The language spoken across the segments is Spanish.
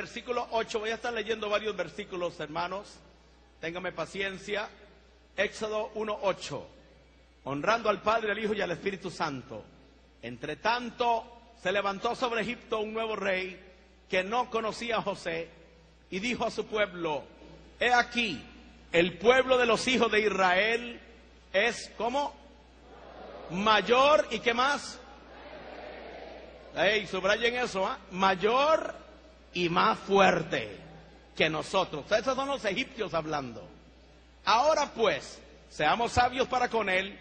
Versículo 8. Voy a estar leyendo varios versículos, hermanos. Téngame paciencia. Éxodo 1, 8. Honrando al Padre, al Hijo y al Espíritu Santo. Entre tanto, se levantó sobre Egipto un nuevo rey que no conocía a José y dijo a su pueblo, he aquí, el pueblo de los hijos de Israel es como mayor y qué más. Ey, subrayen eso, ¿ah? mayor y más fuerte que nosotros. Esos son los egipcios hablando. Ahora pues, seamos sabios para con él,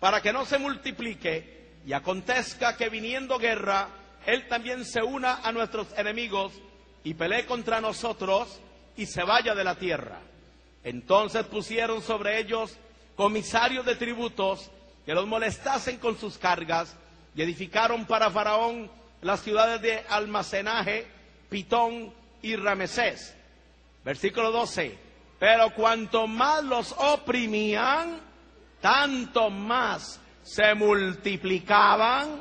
para que no se multiplique y acontezca que viniendo guerra, él también se una a nuestros enemigos y pelee contra nosotros y se vaya de la tierra. Entonces pusieron sobre ellos comisarios de tributos que los molestasen con sus cargas y edificaron para Faraón las ciudades de almacenaje, Pitón y Ramesés. Versículo 12. Pero cuanto más los oprimían, tanto más se multiplicaban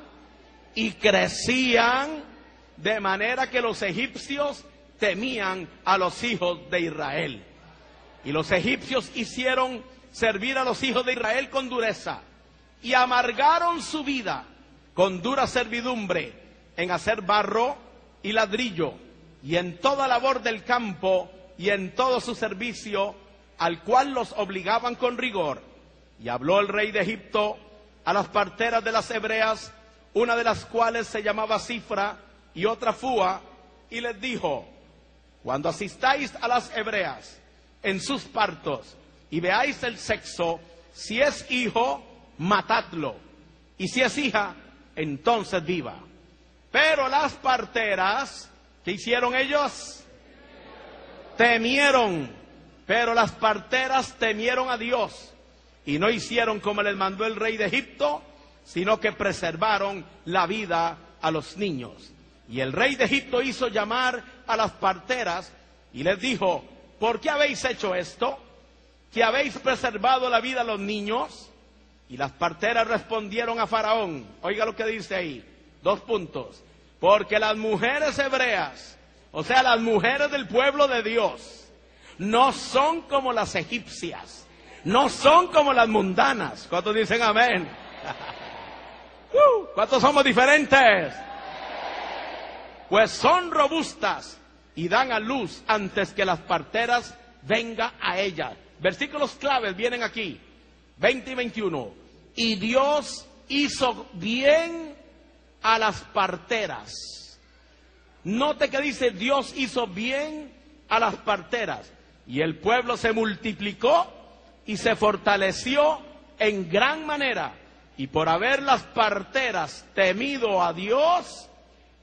y crecían, de manera que los egipcios temían a los hijos de Israel. Y los egipcios hicieron servir a los hijos de Israel con dureza y amargaron su vida con dura servidumbre en hacer barro y ladrillo y en toda labor del campo y en todo su servicio, al cual los obligaban con rigor. Y habló el rey de Egipto a las parteras de las hebreas, una de las cuales se llamaba Cifra y otra Fua, y les dijo, cuando asistáis a las hebreas en sus partos y veáis el sexo, si es hijo, matadlo, y si es hija, entonces viva. Pero las parteras, ¿qué hicieron ellos? Temieron, pero las parteras temieron a Dios y no hicieron como les mandó el rey de Egipto, sino que preservaron la vida a los niños. Y el rey de Egipto hizo llamar a las parteras y les dijo, ¿por qué habéis hecho esto? ¿Que habéis preservado la vida a los niños? Y las parteras respondieron a Faraón, oiga lo que dice ahí, dos puntos, porque las mujeres hebreas, o sea, las mujeres del pueblo de Dios, no son como las egipcias, no son como las mundanas. ¿Cuántos dicen amén? Uh, ¿Cuántos somos diferentes? Pues son robustas y dan a luz antes que las parteras venga a ellas. Versículos claves vienen aquí. 20 y 21. Y Dios hizo bien a las parteras. Note que dice Dios hizo bien a las parteras. Y el pueblo se multiplicó y se fortaleció en gran manera. Y por haber las parteras temido a Dios,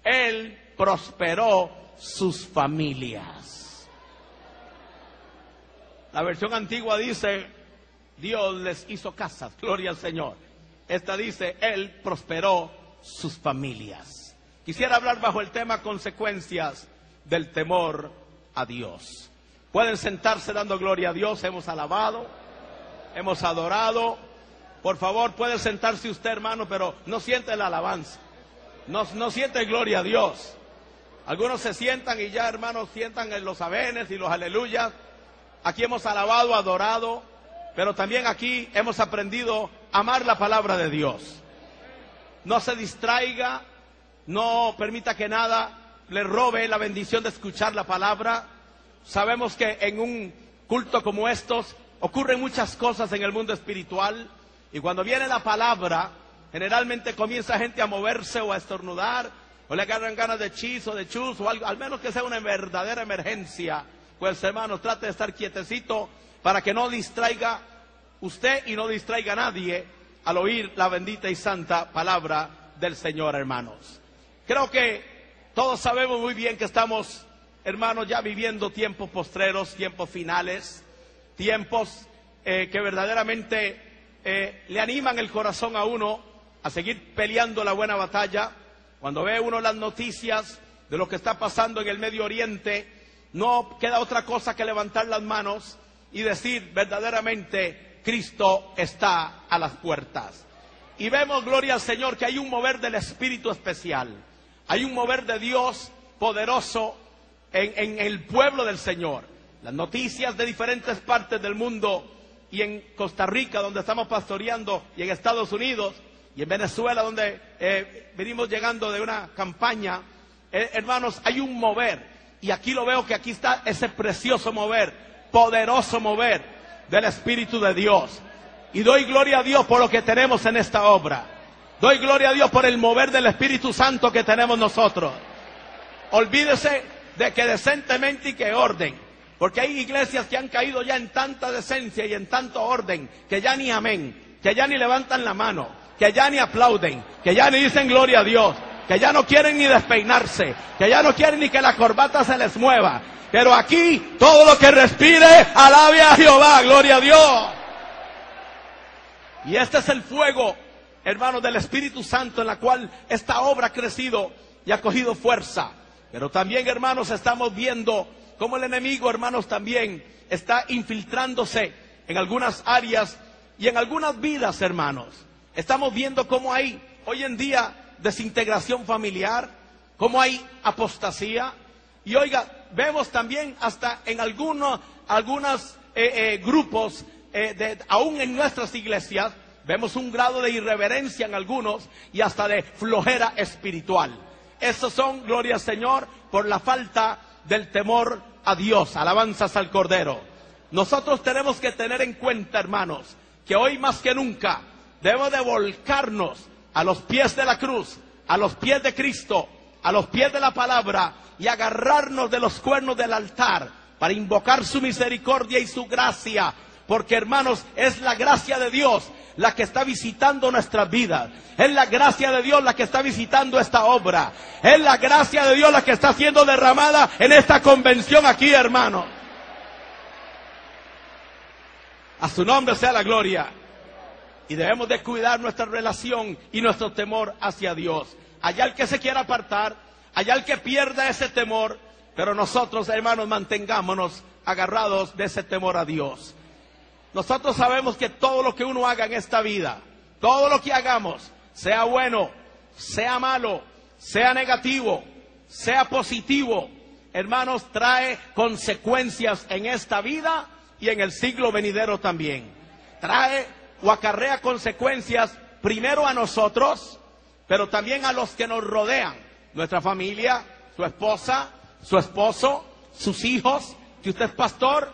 Él prosperó sus familias. La versión antigua dice, Dios les hizo casas, gloria al Señor. Esta dice, Él prosperó sus familias. Quisiera hablar bajo el tema consecuencias del temor a Dios. Pueden sentarse dando gloria a Dios, hemos alabado, hemos adorado. Por favor, puede sentarse usted, hermano, pero no siente la alabanza. No, no siente gloria a Dios. Algunos se sientan y ya, hermanos, sientan en los avenes y los aleluyas. Aquí hemos alabado, adorado, pero también aquí hemos aprendido a amar la palabra de Dios. No se distraiga, no permita que nada le robe la bendición de escuchar la palabra. Sabemos que en un culto como estos ocurren muchas cosas en el mundo espiritual y cuando viene la palabra, generalmente comienza gente a moverse o a estornudar o le agarran ganas de chis o de chus o algo, al menos que sea una verdadera emergencia. Pues hermanos, trate de estar quietecito para que no distraiga usted y no distraiga a nadie al oír la bendita y santa palabra del Señor, hermanos. Creo que todos sabemos muy bien que estamos hermanos, ya viviendo tiempos postreros, tiempos finales, tiempos eh, que verdaderamente eh, le animan el corazón a uno a seguir peleando la buena batalla. Cuando ve uno las noticias de lo que está pasando en el Medio Oriente, no queda otra cosa que levantar las manos y decir verdaderamente, Cristo está a las puertas. Y vemos, gloria al Señor, que hay un mover del Espíritu especial. Hay un mover de Dios poderoso en, en el pueblo del Señor. Las noticias de diferentes partes del mundo y en Costa Rica, donde estamos pastoreando, y en Estados Unidos, y en Venezuela, donde eh, venimos llegando de una campaña, eh, hermanos, hay un mover. Y aquí lo veo que aquí está ese precioso mover, poderoso mover del Espíritu de Dios. Y doy gloria a Dios por lo que tenemos en esta obra. Doy gloria a Dios por el mover del Espíritu Santo que tenemos nosotros. Olvídese de que decentemente y que orden. Porque hay iglesias que han caído ya en tanta decencia y en tanto orden que ya ni amén, que ya ni levantan la mano, que ya ni aplauden, que ya ni dicen gloria a Dios, que ya no quieren ni despeinarse, que ya no quieren ni que la corbata se les mueva. Pero aquí todo lo que respire, alabe a Jehová, gloria a Dios. Y este es el fuego, hermanos, del Espíritu Santo en la cual esta obra ha crecido y ha cogido fuerza. Pero también, hermanos, estamos viendo cómo el enemigo, hermanos, también está infiltrándose en algunas áreas y en algunas vidas, hermanos. Estamos viendo cómo hay hoy en día desintegración familiar, cómo hay apostasía. Y oiga, vemos también hasta en algunos algunos eh, eh, grupos, eh, aún en nuestras iglesias, vemos un grado de irreverencia en algunos y hasta de flojera espiritual. Esos son, gloria al Señor, por la falta del temor a Dios, alabanzas al Cordero. Nosotros tenemos que tener en cuenta, hermanos, que hoy más que nunca debemos de volcarnos a los pies de la cruz, a los pies de Cristo, a los pies de la palabra y agarrarnos de los cuernos del altar para invocar su misericordia y su gracia. Porque hermanos, es la gracia de Dios la que está visitando nuestras vidas. Es la gracia de Dios la que está visitando esta obra. Es la gracia de Dios la que está siendo derramada en esta convención aquí, hermano. A su nombre sea la gloria. Y debemos de cuidar nuestra relación y nuestro temor hacia Dios. Allá el que se quiera apartar, allá el que pierda ese temor, pero nosotros, hermanos, mantengámonos agarrados de ese temor a Dios. Nosotros sabemos que todo lo que uno haga en esta vida, todo lo que hagamos, sea bueno, sea malo, sea negativo, sea positivo, hermanos, trae consecuencias en esta vida y en el siglo venidero también. Trae o acarrea consecuencias primero a nosotros, pero también a los que nos rodean, nuestra familia, su esposa, su esposo, sus hijos, si usted es pastor,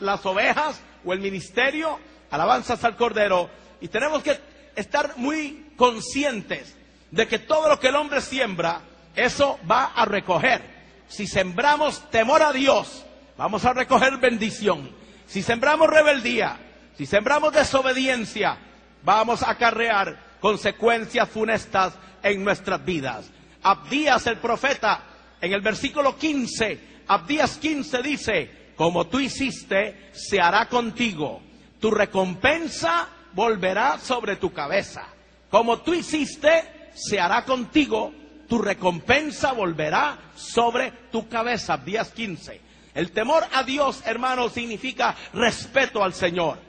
las ovejas, o el ministerio, alabanzas al Cordero. Y tenemos que estar muy conscientes de que todo lo que el hombre siembra, eso va a recoger. Si sembramos temor a Dios, vamos a recoger bendición. Si sembramos rebeldía, si sembramos desobediencia, vamos a acarrear consecuencias funestas en nuestras vidas. Abdías el profeta, en el versículo 15, Abdías 15 dice, como tú hiciste, se hará contigo. Tu recompensa volverá sobre tu cabeza. Como tú hiciste, se hará contigo. Tu recompensa volverá sobre tu cabeza. Días 15. El temor a Dios, hermano, significa respeto al Señor.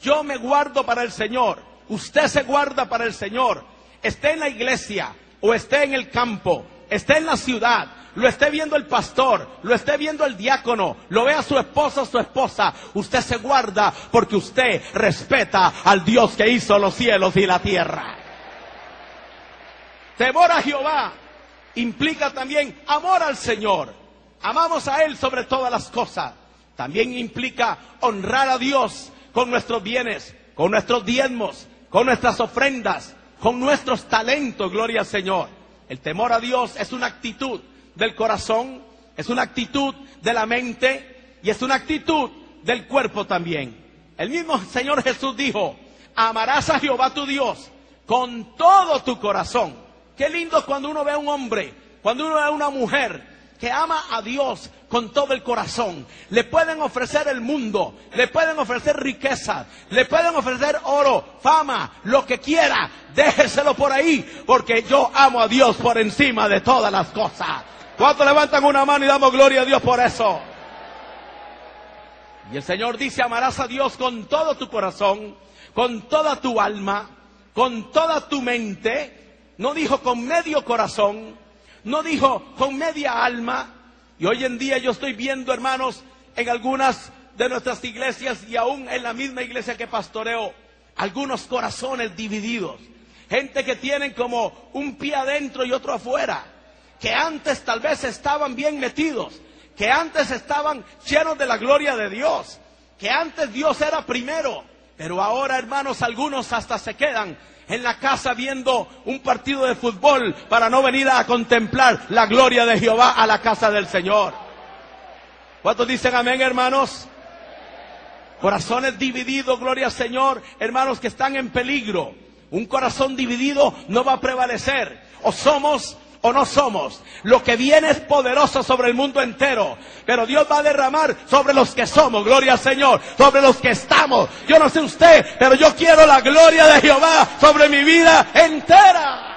Yo me guardo para el Señor. Usted se guarda para el Señor. Esté en la iglesia o esté en el campo, esté en la ciudad, lo esté viendo el pastor, lo esté viendo el diácono, lo vea su esposa o su esposa, usted se guarda porque usted respeta al Dios que hizo los cielos y la tierra. Temor a Jehová implica también amor al Señor. Amamos a Él sobre todas las cosas. También implica honrar a Dios con nuestros bienes, con nuestros diezmos, con nuestras ofrendas, con nuestros talentos, gloria al Señor. El temor a Dios es una actitud del corazón, es una actitud de la mente y es una actitud del cuerpo también. El mismo Señor Jesús dijo, amarás a Jehová tu Dios con todo tu corazón. Qué lindo cuando uno ve a un hombre, cuando uno ve a una mujer que ama a Dios con todo el corazón. Le pueden ofrecer el mundo, le pueden ofrecer riqueza, le pueden ofrecer oro, fama, lo que quiera. Déjeselo por ahí, porque yo amo a Dios por encima de todas las cosas. ¿Cuántos levantan una mano y damos gloria a Dios por eso? Y el Señor dice, amarás a Dios con todo tu corazón, con toda tu alma, con toda tu mente. No dijo con medio corazón, no dijo con media alma. Y hoy en día yo estoy viendo, hermanos, en algunas de nuestras iglesias y aún en la misma iglesia que pastoreo, algunos corazones divididos. Gente que tienen como un pie adentro y otro afuera. Que antes tal vez estaban bien metidos. Que antes estaban llenos de la gloria de Dios. Que antes Dios era primero. Pero ahora, hermanos, algunos hasta se quedan en la casa viendo un partido de fútbol para no venir a contemplar la gloria de Jehová a la casa del Señor. ¿Cuántos dicen amén, hermanos? Corazones divididos, gloria al Señor, hermanos que están en peligro. Un corazón dividido no va a prevalecer. O somos o no somos. Lo que viene es poderoso sobre el mundo entero. Pero Dios va a derramar sobre los que somos, gloria al Señor, sobre los que estamos. Yo no sé usted, pero yo quiero la gloria de Jehová sobre mi vida entera.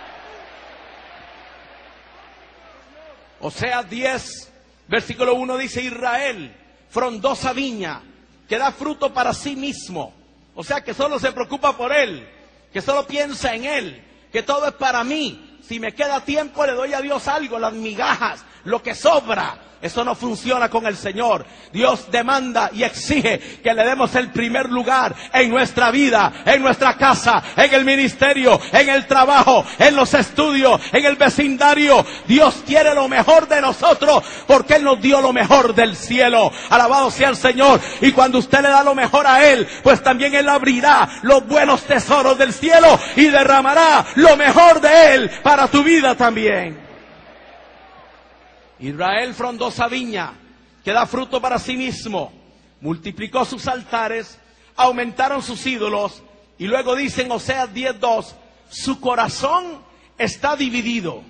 O sea, 10, versículo 1 dice Israel, frondosa viña, que da fruto para sí mismo. O sea, que solo se preocupa por él, que solo piensa en él, que todo es para mí, si me queda tiempo, le doy a Dios algo, las migajas, lo que sobra. Eso no funciona con el Señor. Dios demanda y exige que le demos el primer lugar en nuestra vida, en nuestra casa, en el ministerio, en el trabajo, en los estudios, en el vecindario. Dios quiere lo mejor de nosotros porque Él nos dio lo mejor del cielo. Alabado sea el Señor. Y cuando usted le da lo mejor a Él, pues también Él abrirá los buenos tesoros del cielo y derramará lo mejor de Él para tu vida también. Israel frondosa viña que da fruto para sí mismo, multiplicó sus altares, aumentaron sus ídolos y luego dicen Oseas 10.2, su corazón está dividido,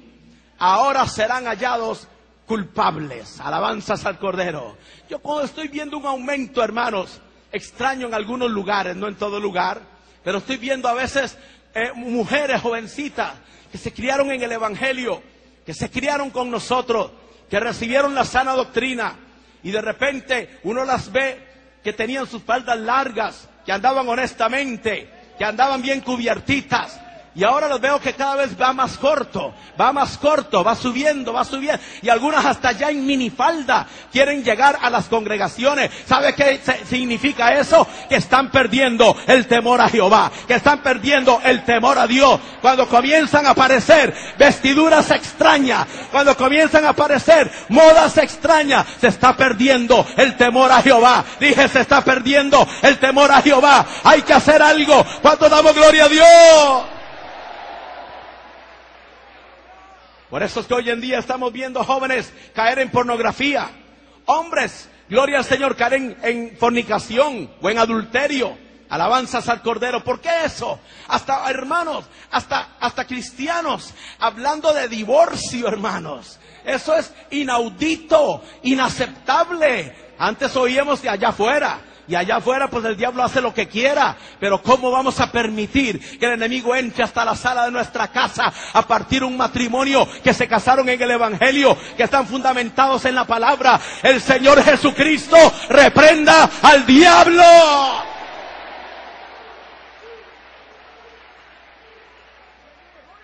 ahora serán hallados culpables. Alabanzas al Cordero. Yo cuando estoy viendo un aumento, hermanos, extraño en algunos lugares, no en todo lugar, pero estoy viendo a veces eh, mujeres jovencitas que se criaron en el Evangelio, que se criaron con nosotros, que recibieron la sana doctrina y de repente uno las ve que tenían sus faldas largas, que andaban honestamente, que andaban bien cubiertitas, y ahora los veo que cada vez va más corto, va más corto, va subiendo, va subiendo. Y algunas hasta ya en minifalda quieren llegar a las congregaciones. ¿Sabe qué significa eso? Que están perdiendo el temor a Jehová, que están perdiendo el temor a Dios. Cuando comienzan a aparecer vestiduras extrañas, cuando comienzan a aparecer modas extrañas, se está perdiendo el temor a Jehová. Dije, se está perdiendo el temor a Jehová. Hay que hacer algo. ¿Cuánto damos gloria a Dios? Por eso es que hoy en día estamos viendo jóvenes caer en pornografía. Hombres, gloria al Señor, caer en, fornicación o en adulterio. Alabanzas al Cordero. ¿Por qué eso? Hasta hermanos, hasta, hasta cristianos, hablando de divorcio, hermanos. Eso es inaudito, inaceptable. Antes oíamos de allá afuera. Y allá afuera, pues el diablo hace lo que quiera. Pero ¿cómo vamos a permitir que el enemigo entre hasta la sala de nuestra casa a partir un matrimonio que se casaron en el Evangelio, que están fundamentados en la palabra? El Señor Jesucristo reprenda al diablo.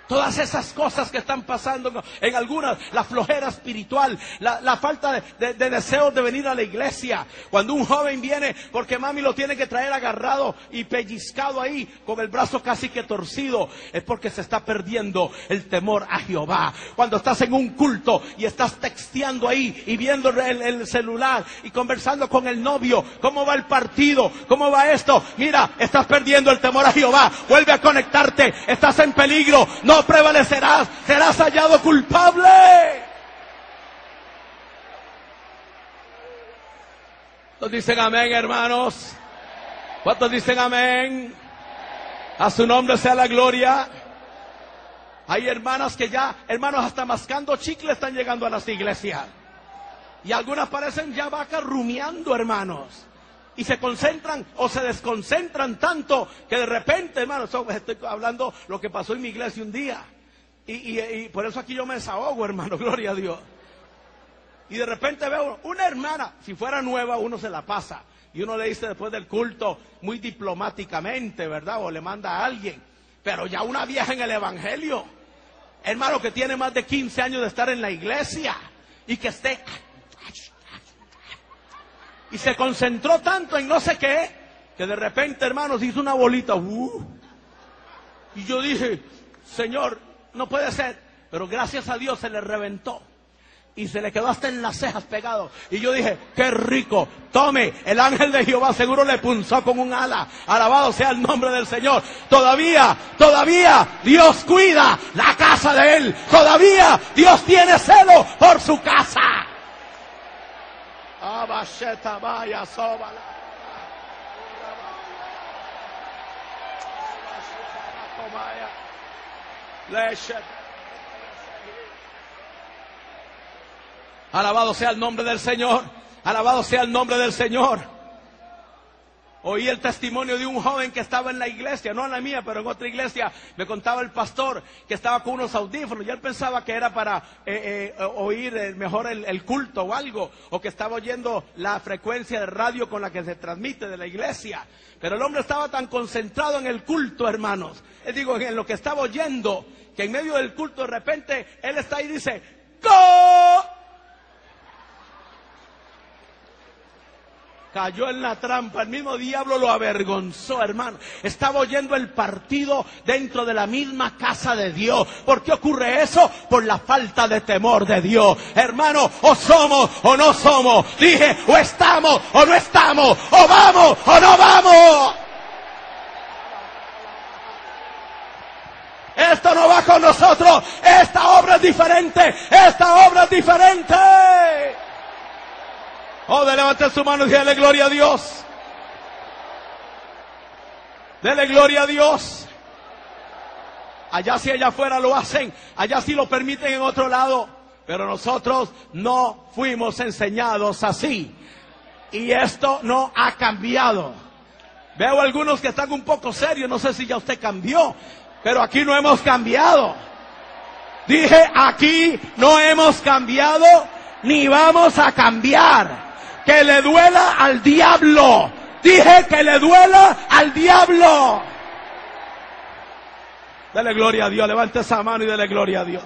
Todas esas cosas que están pasando en algunas, la flojera espiritual, la, falta de, de, deseos de venir a la iglesia. Cuando un joven viene porque mami lo tiene que traer agarrado y pellizcado ahí con el brazo casi que torcido, es porque se está perdiendo el temor a Jehová. Cuando estás en un culto y estás texteando ahí y viendo el, el celular y conversando con el novio, cómo va el partido, cómo va esto, mira, estás perdiendo el temor a Jehová. Vuelve a conectarte, estás en peligro. No prevalecerás, serás hallado culpable. ¿Cuántos dicen amén, hermanos? ¿Cuántos dicen amén? A su nombre sea la gloria. Hay hermanas que ya, hermanos, hasta mascando chicle están llegando a las iglesias. Y algunas parecen ya vacas rumiando, hermanos. Y se concentran o se desconcentran tanto que de repente, hermanos, estoy hablando lo que pasó en mi iglesia un día. Y, y por eso aquí yo me desahogo, hermano, gloria a Dios. Y de repente veo una hermana, si fuera nueva uno se la pasa. Y uno le dice después del culto muy diplomáticamente, ¿verdad? O le manda a alguien. Pero ya una vieja en el Evangelio, hermano que tiene más de 15 años de estar en la iglesia y que esté... Y se concentró tanto en no sé qué, que de repente, hermanos, hizo una bolita. Uh. y yo dije, Señor, no puede ser. Pero gracias a Dios se le reventó y se le quedó hasta en las cejas pegado. Y yo dije, qué rico, tome, el ángel de Jehová seguro le punzó con un ala. Alabado sea el nombre del Señor. Todavía, todavía Dios cuida la casa de él. Todavía Dios tiene celo por su casa. Vaya, Alabado sea el nombre del Señor. Alabado sea el nombre del Señor. Oí el testimonio de un joven que estaba en la iglesia, no en la mía, pero en otra iglesia. Me contaba el pastor que estaba con unos audífonos y él pensaba que era para eh, eh, oír mejor el, culto o algo, o que estaba oyendo la frecuencia de radio con la que se transmite de la iglesia. Pero el hombre estaba tan concentrado en el culto, hermanos. Él digo, en lo que estaba oyendo, que en medio del culto de repente él está y dice, ¡Go! Cayó en la trampa, el mismo diablo lo avergonzó, hermano. Estaba oyendo el partido dentro de la misma casa de Dios. ¿Por qué ocurre eso? Por la falta de temor de Dios. Hermano, o somos o no somos. Dije, o estamos o no estamos. O vamos o no vamos. Esto no va con nosotros. Esta obra es diferente. Esta obra es diferente. Oh, de levante su mano y dale gloria a Dios. Dele gloria a Dios. Allá si allá afuera lo hacen, allá sí lo permiten en otro lado. Pero nosotros no fuimos enseñados así. Y esto no ha cambiado. Veo algunos que están un poco serios, no sé si ya usted cambió, pero aquí no hemos cambiado. Dije, aquí no hemos cambiado ni vamos a cambiar que le duela al diablo. Dije que le duela al diablo. Dele gloria a Dios. Levante esa mano y dele gloria a Dios.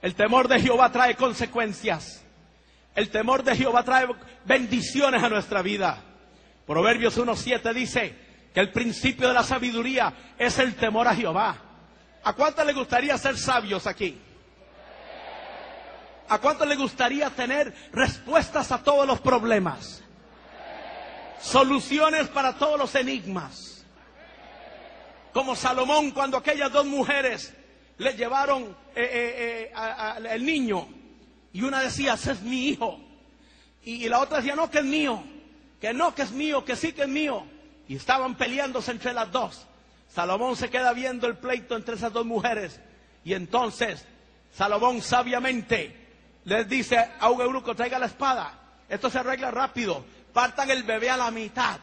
El temor de Jehová trae consecuencias. El temor de Jehová trae bendiciones a nuestra vida. Proverbios 1.7 dice que el principio de la sabiduría es el temor a Jehová. ¿A cuánto le gustaría ser sabios aquí? ¿A cuánto le gustaría tener respuestas a todos los problemas? Soluciones para todos los enigmas. Como Salomón cuando aquellas dos mujeres le llevaron eh, eh, eh, el niño y una decía, ese es mi hijo. Y, y la otra decía, no, que es mío. Que no, que es mío, que sí que es mío. Y estaban peleándose entre las dos. Salomón se queda viendo el pleito entre esas dos mujeres. Y entonces Salomón sabiamente les dice a un traiga la espada. Esto se arregla rápido. Partan el bebé a la mitad.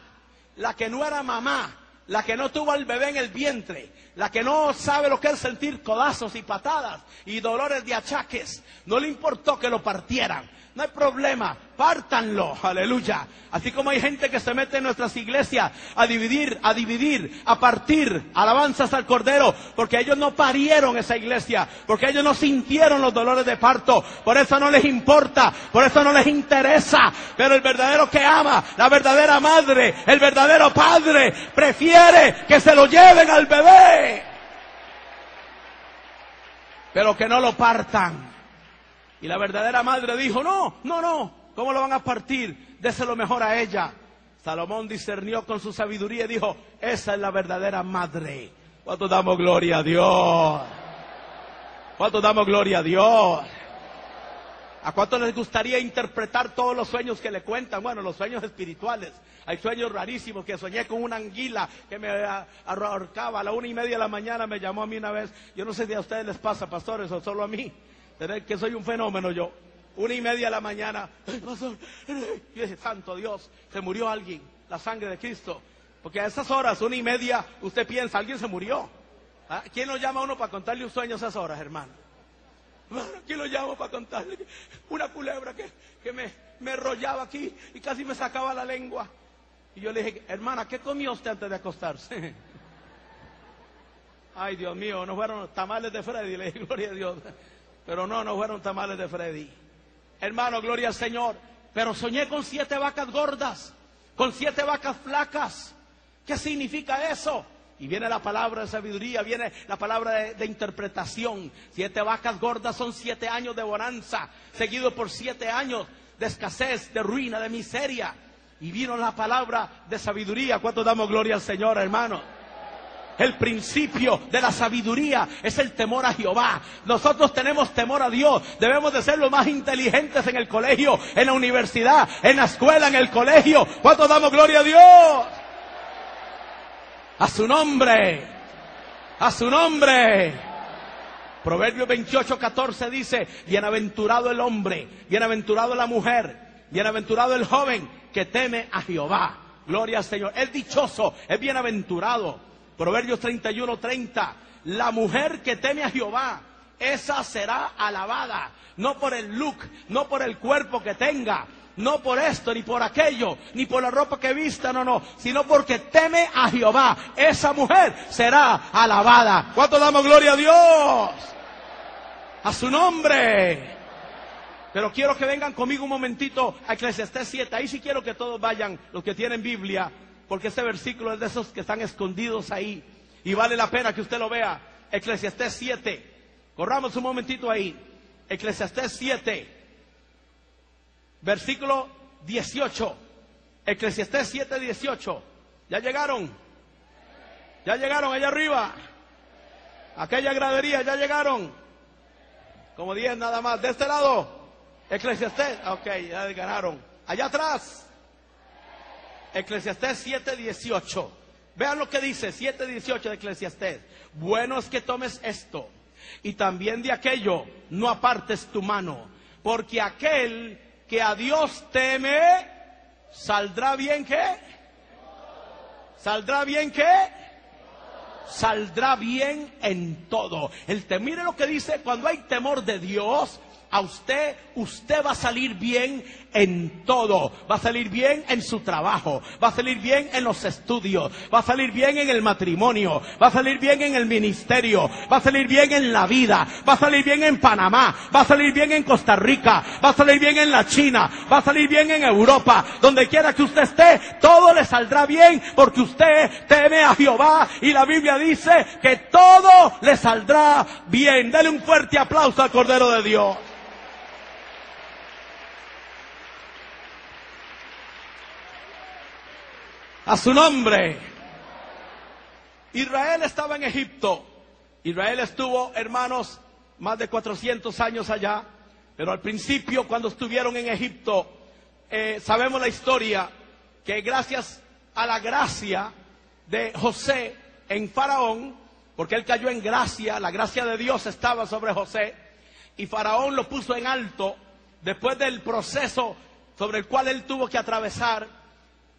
La que no era mamá, la que no tuvo al bebé en el vientre, la que no sabe lo que es sentir codazos y patadas y dolores de achaques, no le importó que lo partieran. No hay problema, pártanlo, aleluya. Así como hay gente que se mete en nuestras iglesias a dividir, a dividir, a partir alabanzas al Cordero, porque ellos no parieron esa iglesia, porque ellos no sintieron los dolores de parto, por eso no les importa, por eso no les interesa. Pero el verdadero que ama, la verdadera madre, el verdadero padre, prefiere que se lo lleven al bebé, pero que no lo partan. Y la verdadera madre dijo, no, no, no, ¿cómo lo van a partir? Déselo mejor a ella. Salomón discernió con su sabiduría y dijo, esa es la verdadera madre. ¿Cuánto damos gloria a Dios? ¿Cuánto damos gloria a Dios? ¿A cuánto les gustaría interpretar todos los sueños que le cuentan? Bueno, los sueños espirituales. Hay sueños rarísimos que soñé con una anguila que me ahorcaba a la una y media de la mañana. Me llamó a mí una vez. Yo no sé si a ustedes les pasa, pastores, o solo a mí. Que soy un fenómeno yo. Una y media de la mañana. pastor, yo dije, santo Dios, se murió alguien. La sangre de Cristo. Porque a esas horas, una y media, usted piensa, alguien se murió. ¿Ah? ¿Quién lo llama a uno para contarle un sueño a esas horas, hermano? ¿quién lo llamo para contarle? Una culebra que, me, me enrollaba aquí y casi me sacaba la lengua. Y yo le dije, hermana, ¿qué comió usted antes de acostarse? Ay, Dios mío, no fueron tamales de Freddy, le dije, gloria a Dios. Pero no, no fueron tamales de Freddy. Hermano, gloria al Señor. Pero soñé con siete vacas gordas, con siete vacas flacas. ¿Qué significa eso? Y viene la palabra de sabiduría, viene la palabra de, interpretación. Siete vacas gordas son siete años de bonanza, seguido por siete años de escasez, de ruina, de miseria. Y vino la palabra de sabiduría. ¿Cuánto damos gloria al Señor, hermano? El principio de la sabiduría es el temor a Jehová. Nosotros tenemos temor a Dios. Debemos de ser los más inteligentes en el colegio, en la universidad, en la escuela, en el colegio. ¿Cuánto damos gloria a Dios? A su nombre. A su nombre. Proverbio 28, 14 dice, bienaventurado el hombre, bienaventurado la mujer, bienaventurado el joven que teme a Jehová. Gloria al Señor. Es dichoso, es bienaventurado. Proverbios 31, 30. La mujer que teme a Jehová, esa será alabada. No por el look, no por el cuerpo que tenga, no por esto, ni por aquello, ni por la ropa que vista, no, no, sino porque teme a Jehová. Esa mujer será alabada. ¿Cuánto damos gloria a Dios? A su nombre. Pero quiero que vengan conmigo un momentito a Eclesiastés 7. Ahí sí quiero que todos vayan, los que tienen Biblia, porque este versículo es de esos que están escondidos ahí. Y vale la pena que usted lo vea. Eclesiastés 7. Corramos un momentito ahí. Eclesiastés 7. Versículo 18. Eclesiastés 7, 18. ¿Ya llegaron? ¿Ya llegaron allá arriba? Aquella gradería, ¿ya llegaron? Como 10 nada más. ¿De este lado? Eclesiastés. Ok, ya ganaron. Allá atrás. Eclesiastés 7, 18. Vean lo que dice 7, 18 de Eclesiastés. Bueno es que tomes esto y también de aquello no apartes tu mano, porque aquel que a Dios teme, ¿saldrá bien qué? ¿Saldrá bien qué? Saldrá bien en todo. El mire lo que dice, cuando hay temor de Dios, a usted, usted va a salir bien en todo. Va a salir bien en su trabajo, va a salir bien en los estudios, va a salir bien en el matrimonio, va a salir bien en el ministerio, va a salir bien en la vida, va a salir bien en Panamá, va a salir bien en Costa Rica, va a salir bien en la China, va a salir bien en Europa, donde quiera que usted esté, todo le saldrá bien porque usted teme a Jehová y la Biblia dice que todo le saldrá bien. Dale un fuerte aplauso al Cordero de Dios. A su nombre. Israel estaba en Egipto. Israel estuvo, hermanos, más de 400 años allá. Pero al principio, cuando estuvieron en Egipto, eh, sabemos la historia que gracias a la gracia de José en Faraón, porque él cayó en gracia, la gracia de Dios estaba sobre José, y Faraón lo puso en alto después del proceso sobre el cual él tuvo que atravesar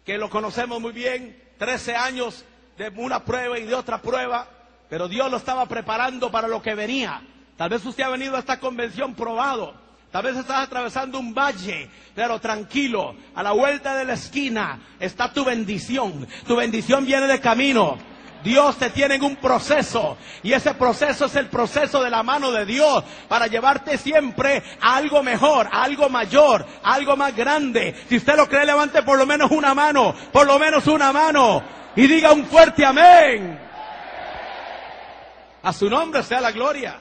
que lo conocemos muy bien, 13 años de una prueba y de otra prueba, pero Dios lo estaba preparando para lo que venía. Tal vez usted ha venido a esta convención probado, tal vez estás atravesando un valle, pero tranquilo, a la vuelta de la esquina está tu bendición, tu bendición viene de camino. Dios te tiene en un proceso y ese proceso es el proceso de la mano de Dios para llevarte siempre a algo mejor, a algo mayor, a algo más grande. Si usted lo cree, levante por lo menos una mano, por lo menos una mano y diga un fuerte amén. A su nombre sea la gloria.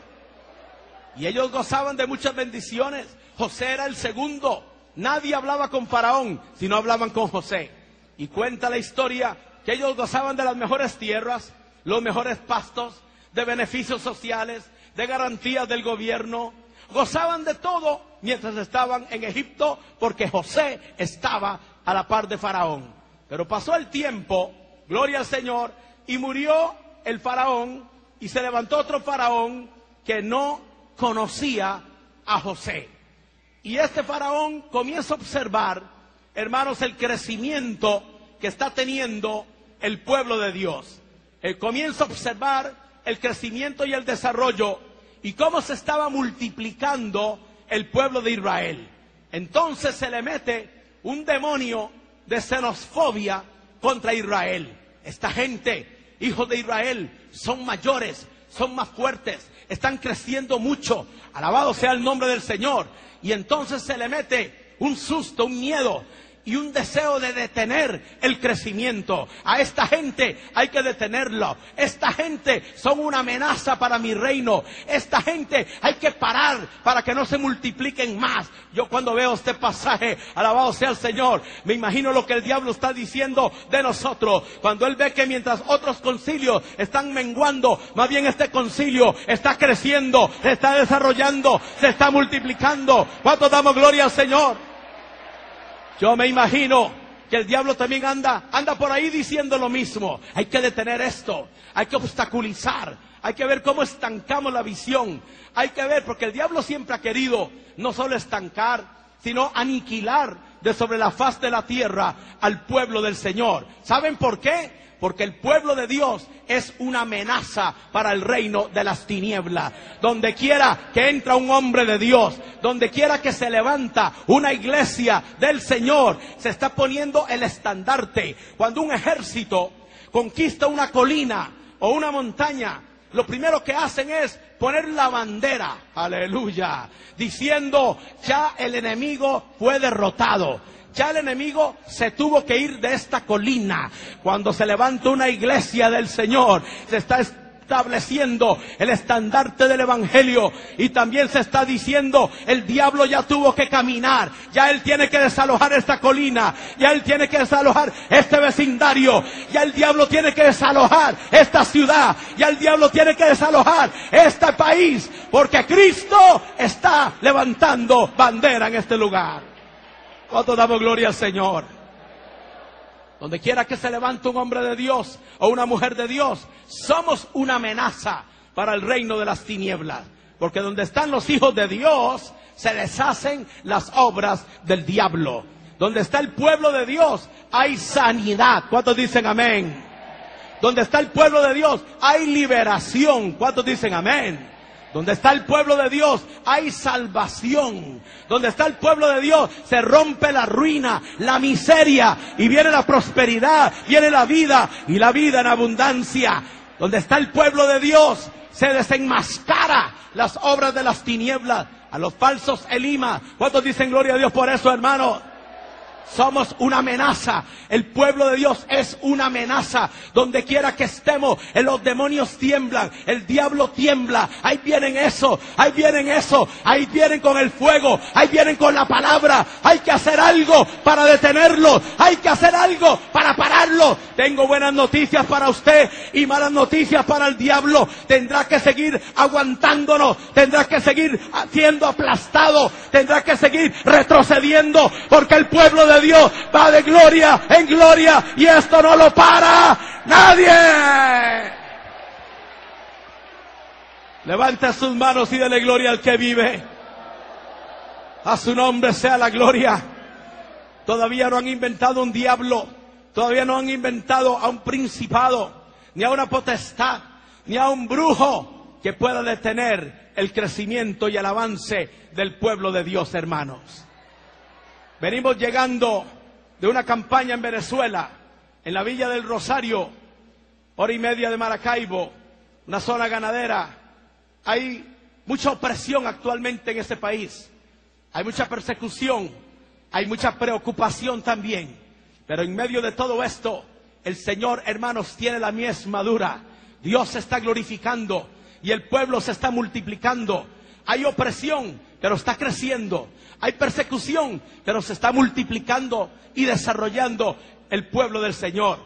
Y ellos gozaban de muchas bendiciones. José era el segundo. Nadie hablaba con Faraón si no hablaban con José. Y cuenta la historia que ellos gozaban de las mejores tierras, los mejores pastos, de beneficios sociales, de garantías del gobierno, gozaban de todo mientras estaban en Egipto porque José estaba a la par de Faraón. Pero pasó el tiempo, gloria al Señor, y murió el Faraón y se levantó otro Faraón que no conocía a José. Y este Faraón comienza a observar, hermanos, el crecimiento que está teniendo el pueblo de Dios. Él comienza a observar el crecimiento y el desarrollo y cómo se estaba multiplicando el pueblo de Israel. Entonces se le mete un demonio de xenofobia contra Israel. Esta gente, hijos de Israel, son mayores, son más fuertes, están creciendo mucho. Alabado sea el nombre del Señor. Y entonces se le mete un susto, un miedo y un deseo de detener el crecimiento. A esta gente hay que detenerlo. Esta gente son una amenaza para mi reino. Esta gente hay que parar para que no se multipliquen más. Yo cuando veo este pasaje, alabado sea el Señor, me imagino lo que el diablo está diciendo de nosotros. Cuando él ve que mientras otros concilios están menguando, más bien este concilio está creciendo, se está desarrollando, se está multiplicando. ¿Cuánto damos gloria al Señor? Yo me imagino que el diablo también anda, anda por ahí diciendo lo mismo. Hay que detener esto, hay que obstaculizar, hay que ver cómo estancamos la visión. Hay que ver, porque el diablo siempre ha querido no solo estancar, sino aniquilar de sobre la faz de la tierra al pueblo del Señor. ¿Saben por qué? Porque el pueblo de Dios es una amenaza para el reino de las tinieblas. Donde quiera que entra un hombre de Dios, donde quiera que se levanta una iglesia del Señor, se está poniendo el estandarte. Cuando un ejército conquista una colina o una montaña, lo primero que hacen es poner la bandera, aleluya, diciendo, ya el enemigo fue derrotado ya el enemigo se tuvo que ir de esta colina. Cuando se levanta una iglesia del Señor, se está estableciendo el estandarte del Evangelio y también se está diciendo el diablo ya tuvo que caminar, ya él tiene que desalojar esta colina, ya él tiene que desalojar este vecindario, ya el diablo tiene que desalojar esta ciudad, ya el diablo tiene que desalojar este país, porque Cristo está levantando bandera en este lugar. ¿Cuánto damos gloria al Señor? Donde quiera que se levante un hombre de Dios o una mujer de Dios, somos una amenaza para el reino de las tinieblas. Porque donde están los hijos de Dios, se deshacen las obras del diablo. Donde está el pueblo de Dios, hay sanidad. ¿Cuántos dicen amén? Donde está el pueblo de Dios, hay liberación. ¿Cuántos dicen amén? Donde está el pueblo de Dios hay salvación. Donde está el pueblo de Dios se rompe la ruina, la miseria y viene la prosperidad, viene la vida y la vida en abundancia. Donde está el pueblo de Dios se desenmascara las obras de las tinieblas a los falsos Elima. ¿Cuántos dicen gloria a Dios por eso, hermano? Somos una amenaza. El pueblo de Dios es una amenaza. Donde quiera que estemos, los demonios tiemblan, el diablo tiembla. Ahí vienen eso, ahí vienen eso, ahí vienen con el fuego, ahí vienen con la palabra. Hay que hacer algo para detenerlo, hay que hacer algo para pararlo. Tengo buenas noticias para usted y malas noticias para el diablo. Tendrá que seguir aguantándonos, tendrá que seguir siendo aplastado, tendrá que seguir retrocediendo, porque el pueblo de Dios va de gloria en gloria y esto no lo para nadie. Levanta sus manos y dele gloria al que vive. A su nombre sea la gloria. Todavía no han inventado un diablo. Todavía no han inventado a un principado, ni a una potestad, ni a un brujo que pueda detener el crecimiento y el avance del pueblo de Dios, hermanos. Venimos llegando de una campaña en Venezuela, en la Villa del Rosario, hora y media de Maracaibo, una zona ganadera. Hay mucha opresión actualmente en ese país. Hay mucha persecución, hay mucha preocupación también. Pero en medio de todo esto, el Señor, hermanos, tiene la mies madura. Dios se está glorificando y el pueblo se está multiplicando. Hay opresión, pero está creciendo. Hay persecución, pero se está multiplicando y desarrollando el pueblo del Señor.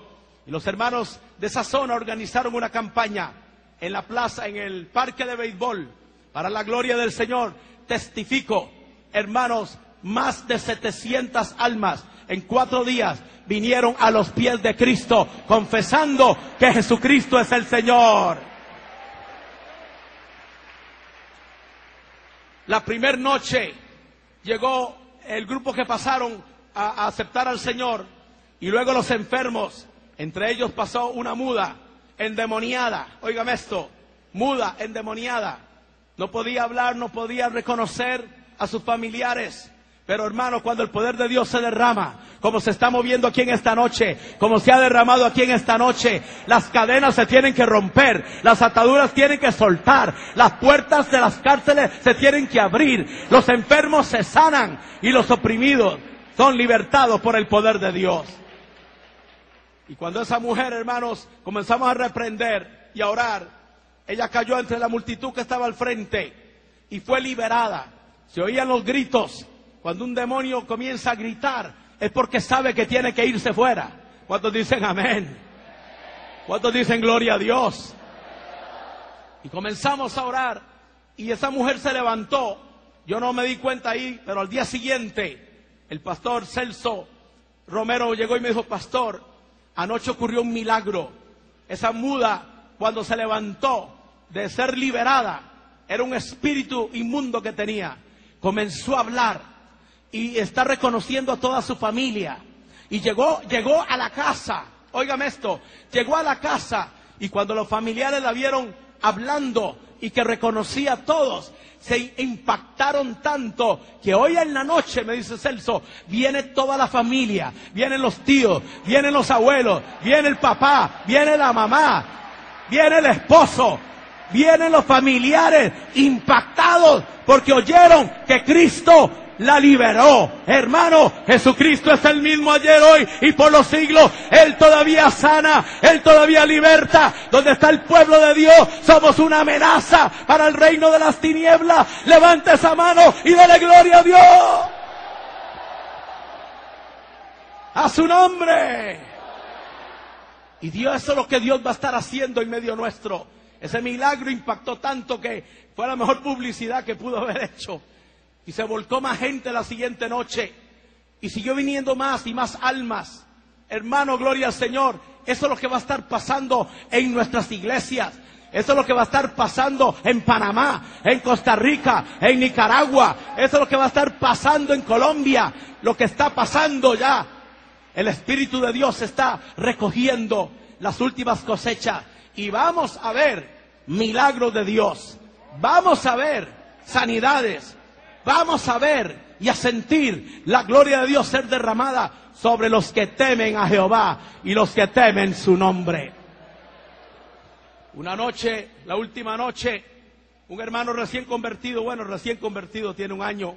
Y los hermanos de esa zona organizaron una campaña en la plaza, en el parque de béisbol, para la gloria del Señor. Testifico, hermanos, más de 700 almas en cuatro días vinieron a los pies de Cristo, confesando que Jesucristo es el Señor. La primera noche llegó el grupo que pasaron a, aceptar al Señor y luego los enfermos, entre ellos pasó una muda, endemoniada, óigame esto, muda, endemoniada, no podía hablar, no podía reconocer a sus familiares. Pero hermano, cuando el poder de Dios se derrama, como se está moviendo aquí en esta noche, como se ha derramado aquí en esta noche, las cadenas se tienen que romper, las ataduras tienen que soltar, las puertas de las cárceles se tienen que abrir, los enfermos se sanan y los oprimidos son libertados por el poder de Dios. Y cuando esa mujer, hermanos, comenzamos a reprender y a orar, ella cayó entre la multitud que estaba al frente y fue liberada. Se oían los gritos. Cuando un demonio comienza a gritar es porque sabe que tiene que irse fuera. ¿Cuántos dicen amén? ¿Cuántos dicen gloria a Dios? Y comenzamos a orar y esa mujer se levantó. Yo no me di cuenta ahí, pero al día siguiente el pastor Celso Romero llegó y me dijo, pastor, anoche ocurrió un milagro. Esa muda cuando se levantó de ser liberada, era un espíritu inmundo que tenía. Comenzó a hablar y está reconociendo a toda su familia. Y llegó, llegó a la casa, óigame esto, llegó a la casa y cuando los familiares la vieron hablando y que reconocía a todos, se impactaron tanto que hoy en la noche, me dice Celso, viene toda la familia, vienen los tíos, vienen los abuelos, viene el papá, viene la mamá, viene el esposo, vienen los familiares impactados porque oyeron que Cristo la liberó. Hermano, Jesucristo es el mismo ayer, hoy y por los siglos. Él todavía sana, Él todavía liberta. Donde está el pueblo de Dios, somos una amenaza para el reino de las tinieblas. Levante esa mano y dele gloria a Dios. A su nombre. Y Dios, eso es lo que Dios va a estar haciendo en medio nuestro. Ese milagro impactó tanto que fue la mejor publicidad que pudo haber hecho. Y se volcó más gente la siguiente noche. Y siguió viniendo más y más almas. Hermano, gloria al Señor. Eso es lo que va a estar pasando en nuestras iglesias. Eso es lo que va a estar pasando en Panamá, en Costa Rica, en Nicaragua. Eso es lo que va a estar pasando en Colombia. Lo que está pasando ya. El Espíritu de Dios está recogiendo las últimas cosechas. Y vamos a ver milagros de Dios. Vamos a ver sanidades. Vamos a ver y a sentir la gloria de Dios ser derramada sobre los que temen a Jehová y los que temen su nombre. Una noche, la última noche, un hermano recién convertido, bueno, recién convertido, tiene un año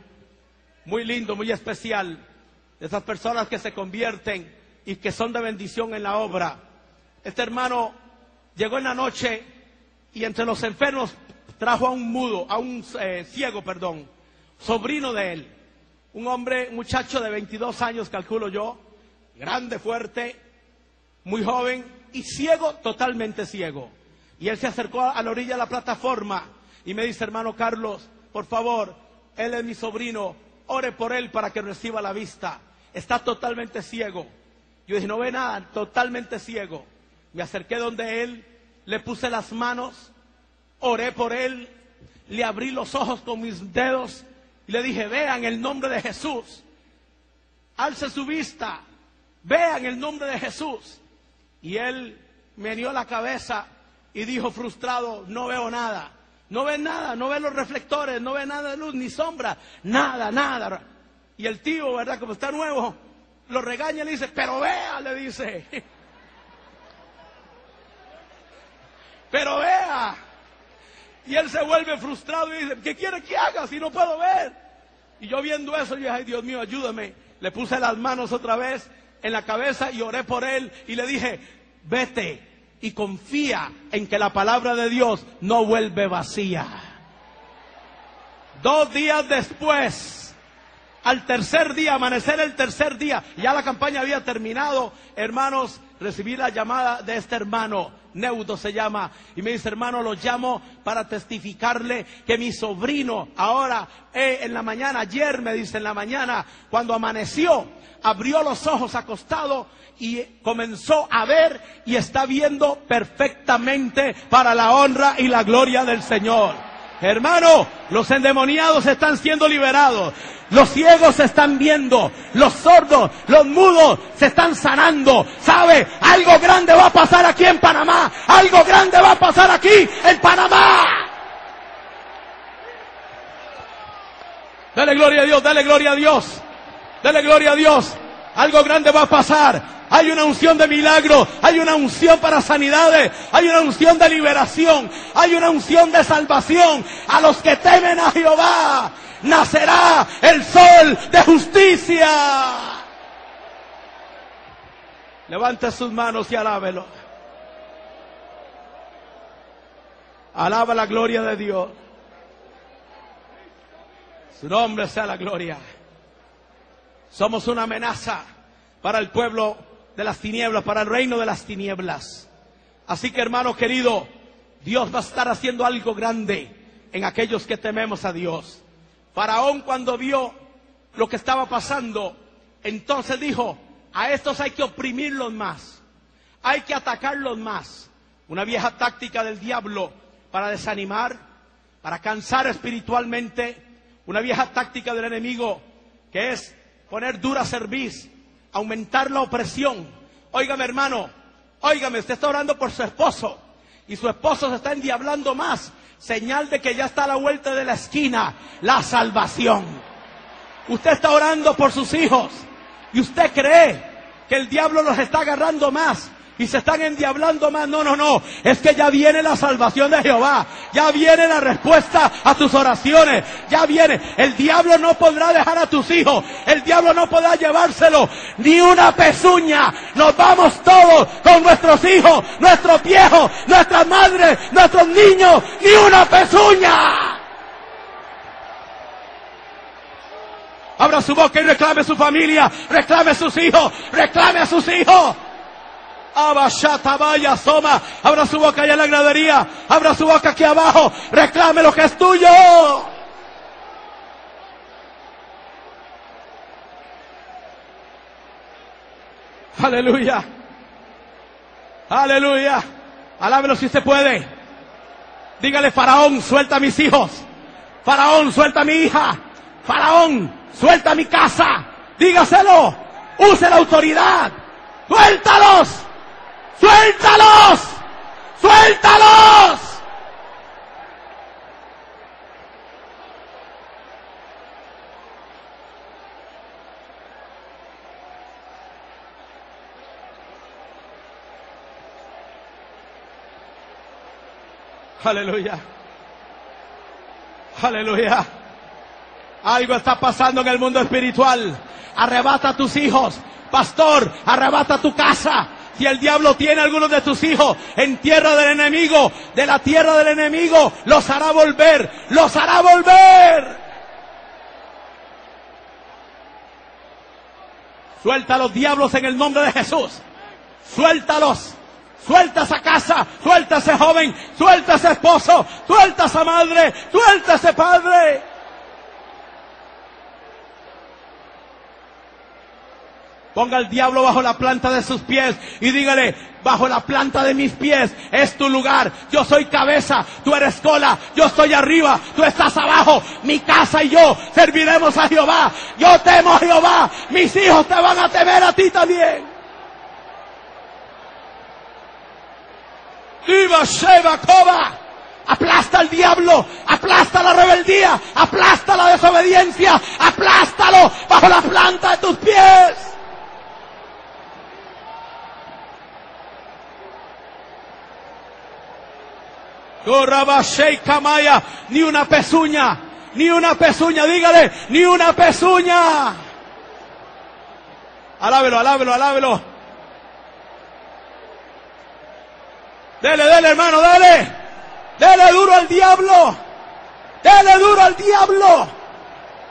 muy lindo, muy especial, de esas personas que se convierten y que son de bendición en la obra. Este hermano llegó en la noche y entre los enfermos trajo a un mudo, a un eh, ciego, perdón, sobrino de él. Un hombre, muchacho de 22 años, calculo yo, grande, fuerte, muy joven y ciego, totalmente ciego. Y él se acercó a la orilla de la plataforma y me dice, hermano Carlos, por favor, él es mi sobrino, ore por él para que reciba la vista. Está totalmente ciego. Yo dije, no ve nada, totalmente ciego. Me acerqué donde él, le puse las manos, oré por él, le abrí los ojos con mis dedos y le dije, vean el nombre de Jesús. Alce su vista, vean el nombre de Jesús. Y él me dio la cabeza y dijo frustrado, no veo nada. No ve nada, no ve los reflectores, no ve nada de luz ni sombra, nada, nada. Y el tío, ¿verdad? Como está nuevo, lo regaña y le dice, pero vea, le dice. pero vea. Y él se vuelve frustrado y dice, ¿qué quiere que haga si no puedo ver? Y yo viendo eso, yo dije, ay Dios mío, ayúdame. Le puse las manos otra vez en la cabeza y oré por él y le dije, vete y confía en que la palabra de Dios no vuelve vacía. Dos días después, al tercer día, amanecer el tercer día, ya la campaña había terminado, hermanos, recibí la llamada de este hermano, Neudo se llama, y me dice, hermano, lo llamo para testificarle que mi sobrino ahora, eh, en la mañana, ayer me dice, en la mañana, cuando amaneció, abrió los ojos acostado y comenzó a ver y está viendo perfectamente para la honra y la gloria del Señor. Hermano, los endemoniados están siendo liberados. Los ciegos se están viendo, los sordos, los mudos se están sanando. ¿Sabe? Algo grande va a pasar aquí en Panamá. Algo grande va a pasar aquí en Panamá. Dale gloria a Dios, dale gloria a Dios. Dale gloria a Dios. Algo grande va a pasar. Hay una unción de milagro, hay una unción para sanidades, hay una unción de liberación, hay una unción de salvación. A los que temen a Jehová nacerá el sol de justicia. Levante sus manos y alábelo. Alaba la gloria de Dios. Su nombre sea la gloria. Somos una amenaza para el pueblo de las tinieblas, para el reino de las tinieblas. Así que hermano querido, Dios va a estar haciendo algo grande en aquellos que tememos a Dios. Faraón cuando vio lo que estaba pasando, entonces dijo, a estos hay que oprimirlos más, hay que atacarlos más. Una vieja táctica del diablo para desanimar, para cansar espiritualmente, una vieja táctica del enemigo que es poner dura cerviz, aumentar la opresión. Óigame, hermano, óigame, usted está orando por su esposo y su esposo se está endiablando más. Señal de que ya está a la vuelta de la esquina la salvación. Usted está orando por sus hijos y usted cree que el diablo los está agarrando más y se están endiablando más. No, no, no. Es que ya viene la salvación de Jehová. Ya viene la respuesta a tus oraciones. Ya viene. El diablo no podrá dejar a tus hijos. El diablo no podrá llevárselo. Ni una pezuña. Nos vamos todos con nuestros hijos, nuestros viejos, nuestras madres, nuestros niños. Ni una pezuña. Abra su boca y reclame su familia, reclame sus hijos, reclame a sus hijos. Vaya Soma. Abra su boca allá en la gradería. Abra su boca aquí abajo. Reclame lo que es tuyo. Aleluya. Aleluya. Alábelo si se puede. Dígale, Faraón, suelta a mis hijos. Faraón, suelta a mi hija. Faraón, suelta mi casa. Dígaselo. Use la autoridad. Suéltalos. Suéltalos. Suéltalos. Aleluya. Aleluya. Algo está pasando en el mundo espiritual. Arrebata a tus hijos. Pastor, arrebata tu casa. Si el diablo tiene algunos de tus hijos en tierra del enemigo, de la tierra del enemigo, los hará volver. Los hará volver. Suelta a los diablos en el nombre de Jesús. Suéltalos. Suelta esa casa, suelta ese joven, suelta ese esposo, suelta esa madre, suelta ese padre. Ponga el diablo bajo la planta de sus pies y dígale, bajo la planta de mis pies es tu lugar. Yo soy cabeza, tú eres cola, yo estoy arriba, tú estás abajo. Mi casa y yo serviremos a Jehová. Yo temo a Jehová. Mis hijos te van a temer a ti también. Viva Sheba Koba. Aplasta al diablo, aplasta la rebeldía, aplasta la desobediencia, aplástalo bajo la planta de tus pies. Kamaya, ni una pezuña, ni una pezuña, dígale, ni una pezuña. Alábelo, alábelo, alábelo. Dele, dele, hermano, dele. Dele duro al diablo. Dele duro al diablo.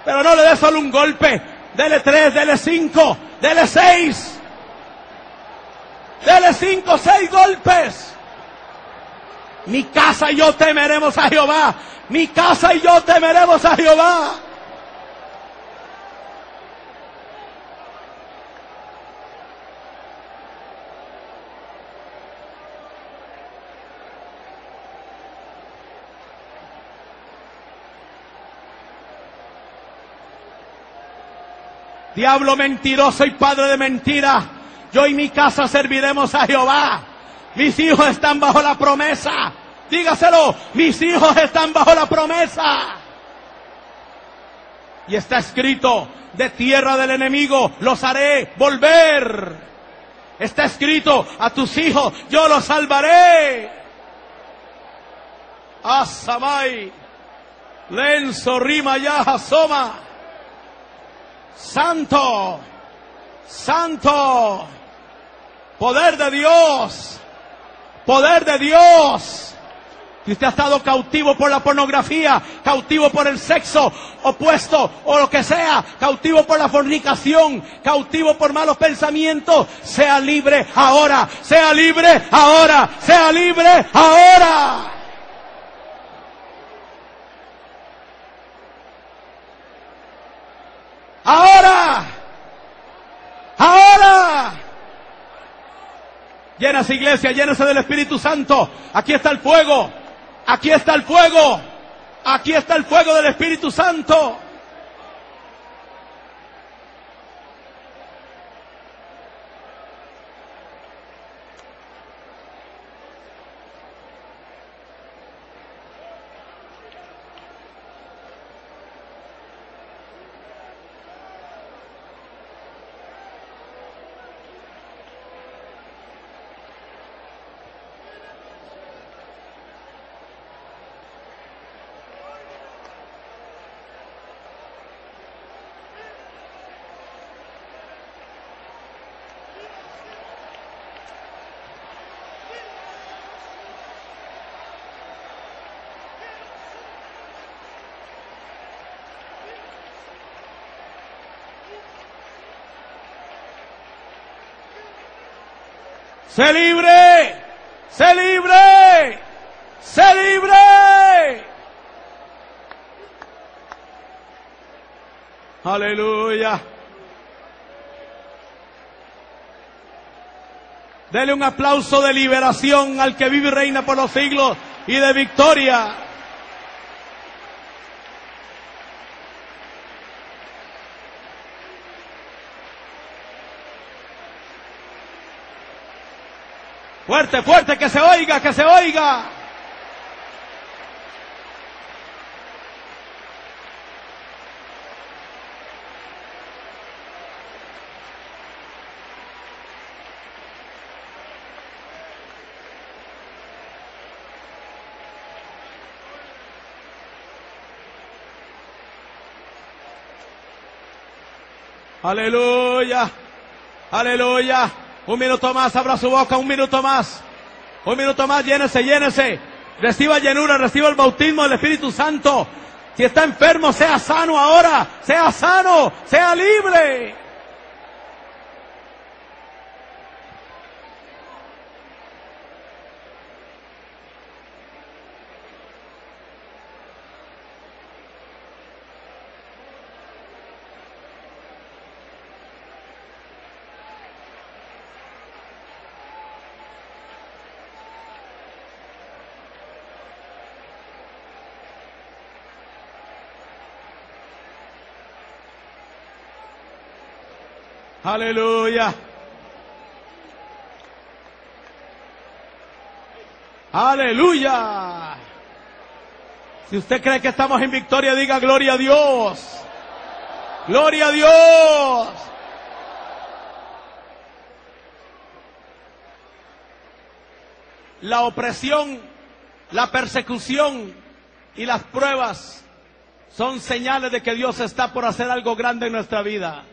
Pero no le dé solo un golpe. Dele tres, dele cinco, dele seis. Dele cinco, seis golpes. Mi casa y yo temeremos a Jehová. Mi casa y yo temeremos a Jehová. Diablo mentiroso y padre de mentira. Yo y mi casa serviremos a Jehová. Mis hijos están bajo la promesa. Dígaselo, mis hijos están bajo la promesa. Y está escrito, de tierra del enemigo los haré volver. Está escrito, a tus hijos yo los salvaré. Asamai, lenzo rima ya asoma. Santo, santo, poder de Dios, poder de Dios. Si usted ha estado cautivo por la pornografía, cautivo por el sexo opuesto o lo que sea, cautivo por la fornicación, cautivo por malos pensamientos, sea libre ahora, sea libre ahora, sea libre ahora. Ahora. Llénase iglesia, llénase del Espíritu Santo. Aquí está el fuego. Aquí está el fuego. Aquí está el fuego del Espíritu Santo. Se libre, se libre, se libre. Aleluya. Dele un aplauso de liberación al que vive y reina por los siglos y de victoria. Fuerte, fuerte, que se oiga, que se oiga. Aleluya, aleluya. Un minuto más, abra su boca, un minuto más. Un minuto más, llénese, llénese. Reciba llenura, reciba el bautismo del Espíritu Santo. Si está enfermo, sea sano ahora. Sea sano, sea libre. Aleluya. Aleluya. Si usted cree que estamos en victoria, diga gloria a Dios. Gloria a Dios. La opresión, la persecución y las pruebas son señales de que Dios está por hacer algo grande en nuestra vida.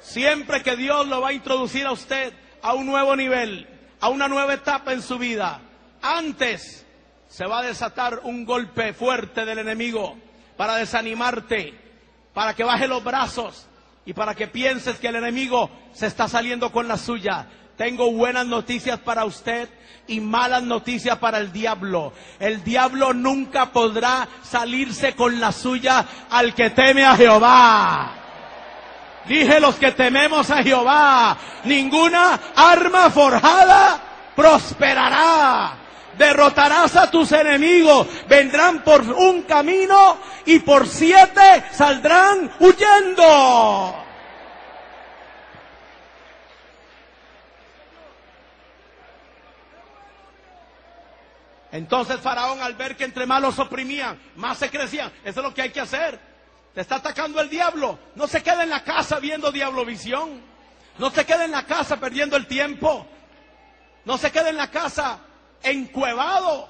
Siempre que Dios lo va a introducir a usted a un nuevo nivel, a una nueva etapa en su vida, antes se va a desatar un golpe fuerte del enemigo para desanimarte, para que baje los brazos y para que pienses que el enemigo se está saliendo con la suya. Tengo buenas noticias para usted y malas noticias para el diablo. El diablo nunca podrá salirse con la suya al que teme a Jehová. Dije los que tememos a Jehová, ninguna arma forjada prosperará. Derrotarás a tus enemigos, vendrán por un camino y por siete saldrán huyendo. Entonces Faraón al ver que entre más los oprimían, más se crecían. Eso es lo que hay que hacer. Te está atacando el diablo. No se quede en la casa viendo diablovisión. No se quede en la casa perdiendo el tiempo. No se quede en la casa encuevado.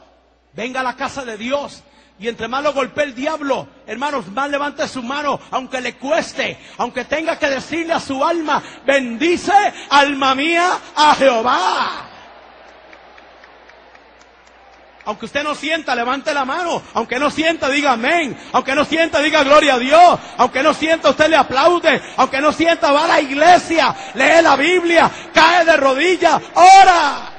Venga a la casa de Dios. Y entre más lo golpee el diablo, hermanos, más levante su mano, aunque le cueste, aunque tenga que decirle a su alma, bendice alma mía a Jehová. Aunque usted no sienta, levante la mano. Aunque no sienta, diga amén. Aunque no sienta, diga gloria a Dios. Aunque no sienta, usted le aplaude. Aunque no sienta, va a la iglesia, lee la Biblia, cae de rodillas, ora.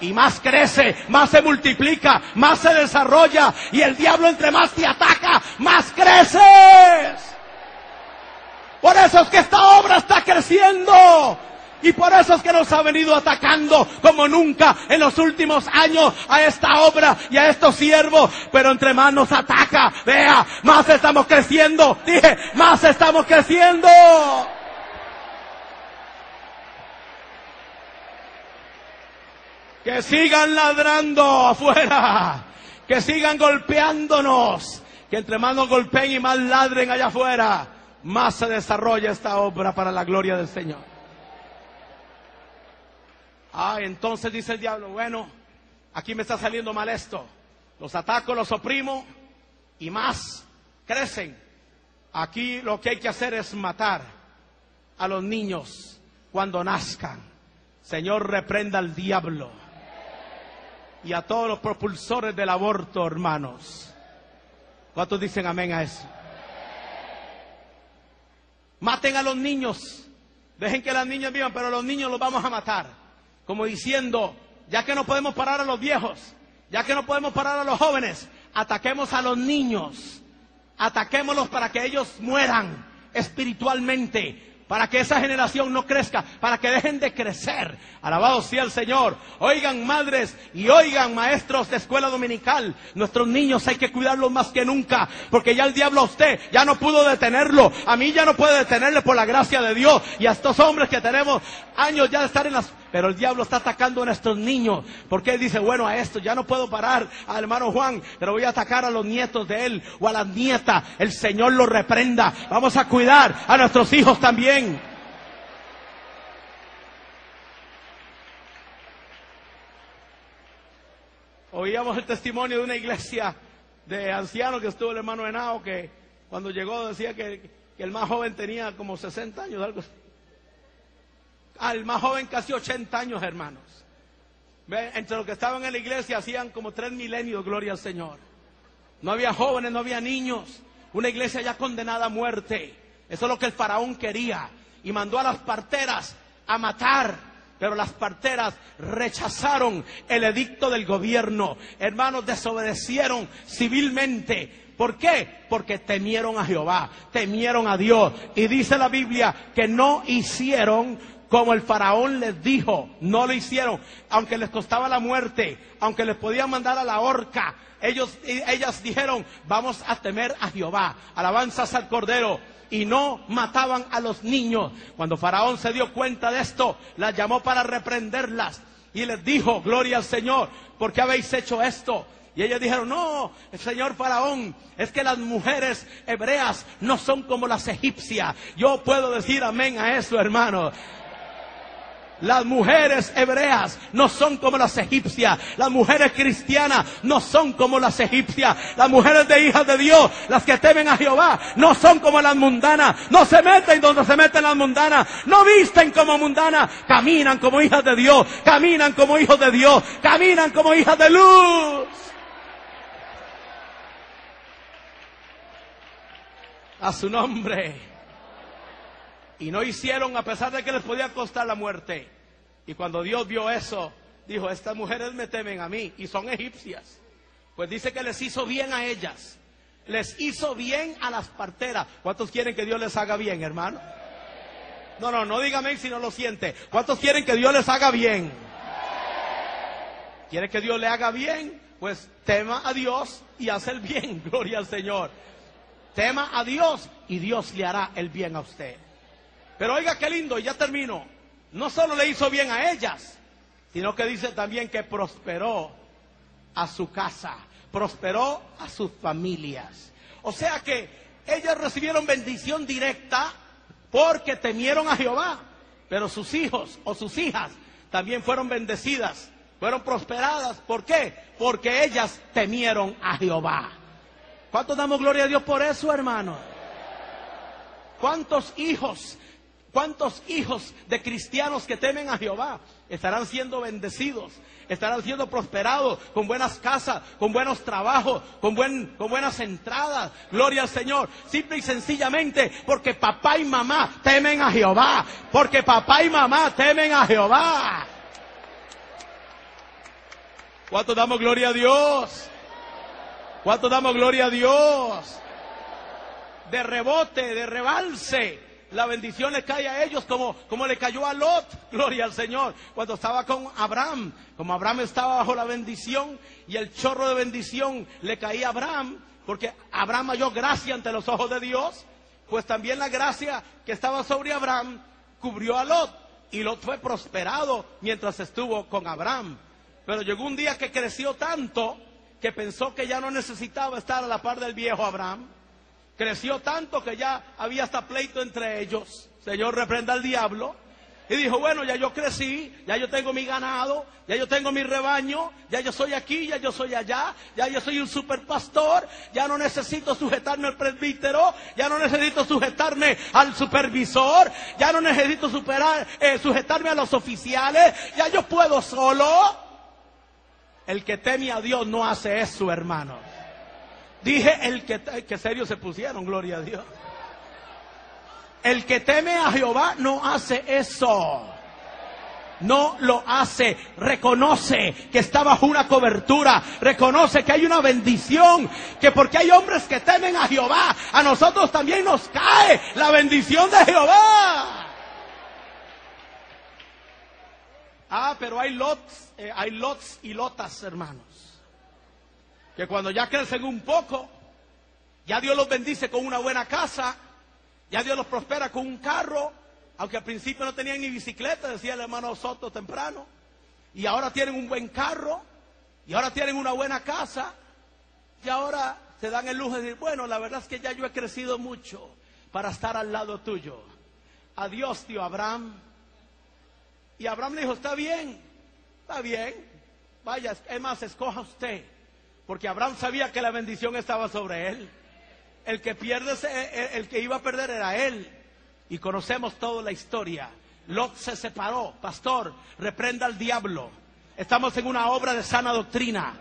Y más crece, más se multiplica, más se desarrolla. Y el diablo entre más te ataca, más creces. Por eso es que esta obra está creciendo. Y por eso es que nos ha venido atacando como nunca en los últimos años a esta obra y a estos siervos. Pero entre más nos ataca, vea, más estamos creciendo. Dije, más estamos creciendo. Que sigan ladrando afuera. Que sigan golpeándonos. Que entre más nos golpeen y más ladren allá afuera, más se desarrolla esta obra para la gloria del Señor. Ah, entonces dice el diablo, bueno, aquí me está saliendo mal esto. Los ataco, los oprimo y más crecen. Aquí lo que hay que hacer es matar a los niños cuando nazcan. Señor, reprenda al diablo y a todos los propulsores del aborto, hermanos. ¿Cuántos dicen amén a eso? Maten a los niños. Dejen que las niñas vivan, pero a los niños los vamos a matar como diciendo, ya que no podemos parar a los viejos, ya que no podemos parar a los jóvenes, ataquemos a los niños, ataquémoslos para que ellos mueran espiritualmente, para que esa generación no crezca, para que dejen de crecer. Alabado sea el Señor. Oigan madres y oigan maestros de escuela dominical. Nuestros niños hay que cuidarlos más que nunca, porque ya el diablo a usted ya no pudo detenerlo. A mí ya no puede detenerle por la gracia de Dios. Y a estos hombres que tenemos años ya de estar en las pero el diablo está atacando a nuestros niños. Porque él dice, bueno, a esto ya no puedo parar al hermano Juan, pero voy a atacar a los nietos de él o a las nietas. El Señor lo reprenda. Vamos a cuidar a nuestros hijos también. Oíamos el testimonio de una iglesia de ancianos que estuvo el hermano Henao, que cuando llegó decía que, el más joven tenía como 60 años, algo así al más joven casi 80 años, hermanos. Entre los que estaban en la iglesia hacían como tres milenios, gloria al Señor. No había jóvenes, no había niños. Una iglesia ya condenada a muerte. Eso es lo que el faraón quería. Y mandó a las parteras a matar. Pero las parteras rechazaron el edicto del gobierno. Hermanos, desobedecieron civilmente. ¿Por qué? Porque temieron a Jehová, temieron a Dios. Y dice la Biblia que no hicieron como el faraón les dijo, no lo hicieron, aunque les costaba la muerte, aunque les podían mandar a la horca, ellos, ellas dijeron, vamos a temer a Jehová, alabanzas al Cordero, y no mataban a los niños. Cuando Faraón se dio cuenta de esto, las llamó para reprenderlas y les dijo, gloria al Señor, ¿por qué habéis hecho esto? Y ellos dijeron, no, señor faraón, es que las mujeres hebreas no son como las egipcias. Yo puedo decir amén a eso, hermano. Las mujeres hebreas no son como las egipcias. Las mujeres cristianas no son como las egipcias. Las mujeres de hijas de Dios, las que temen a Jehová, no son como las mundanas. No se meten donde se meten las mundanas. No visten como mundanas. Caminan como hijas de Dios. Caminan como hijos de Dios. Caminan como hijas de luz. A su nombre. Y no hicieron a pesar de que les podía costar la muerte. Y cuando Dios vio eso, dijo, estas mujeres me temen a mí y son egipcias. Pues dice que les hizo bien a ellas. Les hizo bien a las parteras. ¿Cuántos quieren que Dios les haga bien, hermano? No, no, no dígame si no lo siente. ¿Cuántos quieren que Dios les haga bien? ¿Quiere que Dios le haga bien? Pues tema a Dios y hace el bien. Gloria al Señor. Tema a Dios y Dios le hará el bien a usted. Pero oiga qué lindo, y ya termino. No solo le hizo bien a ellas, sino que dice también que prosperó a su casa, prosperó a sus familias. O sea que ellas recibieron bendición directa porque temieron a Jehová, pero sus hijos o sus hijas también fueron bendecidas, fueron prosperadas. ¿Por qué? Porque ellas temieron a Jehová. ¿Cuántos damos gloria a Dios por eso, hermano? ¿Cuántos hijos ¿Cuántos hijos de cristianos que temen a Jehová estarán siendo bendecidos? Estarán siendo prosperados con buenas casas, con buenos trabajos, con, buen, con buenas entradas. Gloria al Señor. Simple y sencillamente porque papá y mamá temen a Jehová. Porque papá y mamá temen a Jehová. ¿Cuánto damos gloria a Dios? ¿Cuánto damos gloria a Dios? De rebote, de rebalse la bendición le cae a ellos como, como le cayó a Lot, gloria al Señor, cuando estaba con Abraham, como Abraham estaba bajo la bendición y el chorro de bendición le caía a Abraham, porque Abraham halló gracia ante los ojos de Dios, pues también la gracia que estaba sobre Abraham cubrió a Lot y Lot fue prosperado mientras estuvo con Abraham. Pero llegó un día que creció tanto que pensó que ya no necesitaba estar a la par del viejo Abraham Creció tanto que ya había hasta pleito entre ellos. Señor, reprenda al diablo. Y dijo, bueno, ya yo crecí, ya yo tengo mi ganado, ya yo tengo mi rebaño, ya yo soy aquí, ya yo soy allá, ya yo soy un super pastor, ya no necesito sujetarme al presbítero, ya no necesito sujetarme al supervisor, ya no necesito superar, eh, sujetarme a los oficiales, ya yo puedo solo. El que teme a Dios no hace eso, hermano. Dije el que, que serio se pusieron, gloria a Dios. El que teme a Jehová no hace eso. No lo hace, reconoce que está bajo una cobertura, reconoce que hay una bendición, que porque hay hombres que temen a Jehová, a nosotros también nos cae la bendición de Jehová. Ah, pero hay lots, eh, hay lots y lotas, hermanos que cuando ya crecen un poco, ya Dios los bendice con una buena casa, ya Dios los prospera con un carro, aunque al principio no tenían ni bicicleta, decía el hermano Soto temprano, y ahora tienen un buen carro, y ahora tienen una buena casa, y ahora se dan el lujo de decir, bueno, la verdad es que ya yo he crecido mucho para estar al lado tuyo. Adiós, tío Abraham. Y Abraham le dijo, está bien, está bien, vaya, es más, escoja usted. Porque Abraham sabía que la bendición estaba sobre él. El que pierde, el que iba a perder era él. Y conocemos toda la historia. Lot se separó. Pastor, reprenda al diablo. Estamos en una obra de sana doctrina.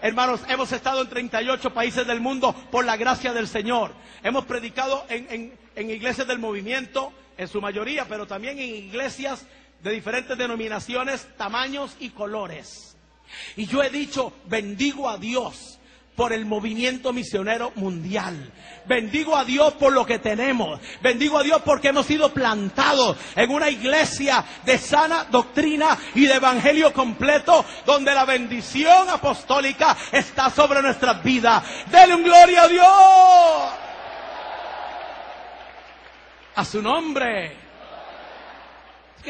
Hermanos, hemos estado en 38 países del mundo por la gracia del Señor. Hemos predicado en, en, iglesias del movimiento, en su mayoría, pero también en iglesias de diferentes denominaciones, tamaños y colores. Y yo he dicho, bendigo a Dios por el movimiento misionero mundial. Bendigo a Dios por lo que tenemos. Bendigo a Dios porque hemos sido plantados en una iglesia de sana doctrina y de evangelio completo donde la bendición apostólica está sobre nuestras vidas. Denle un gloria a Dios. A su nombre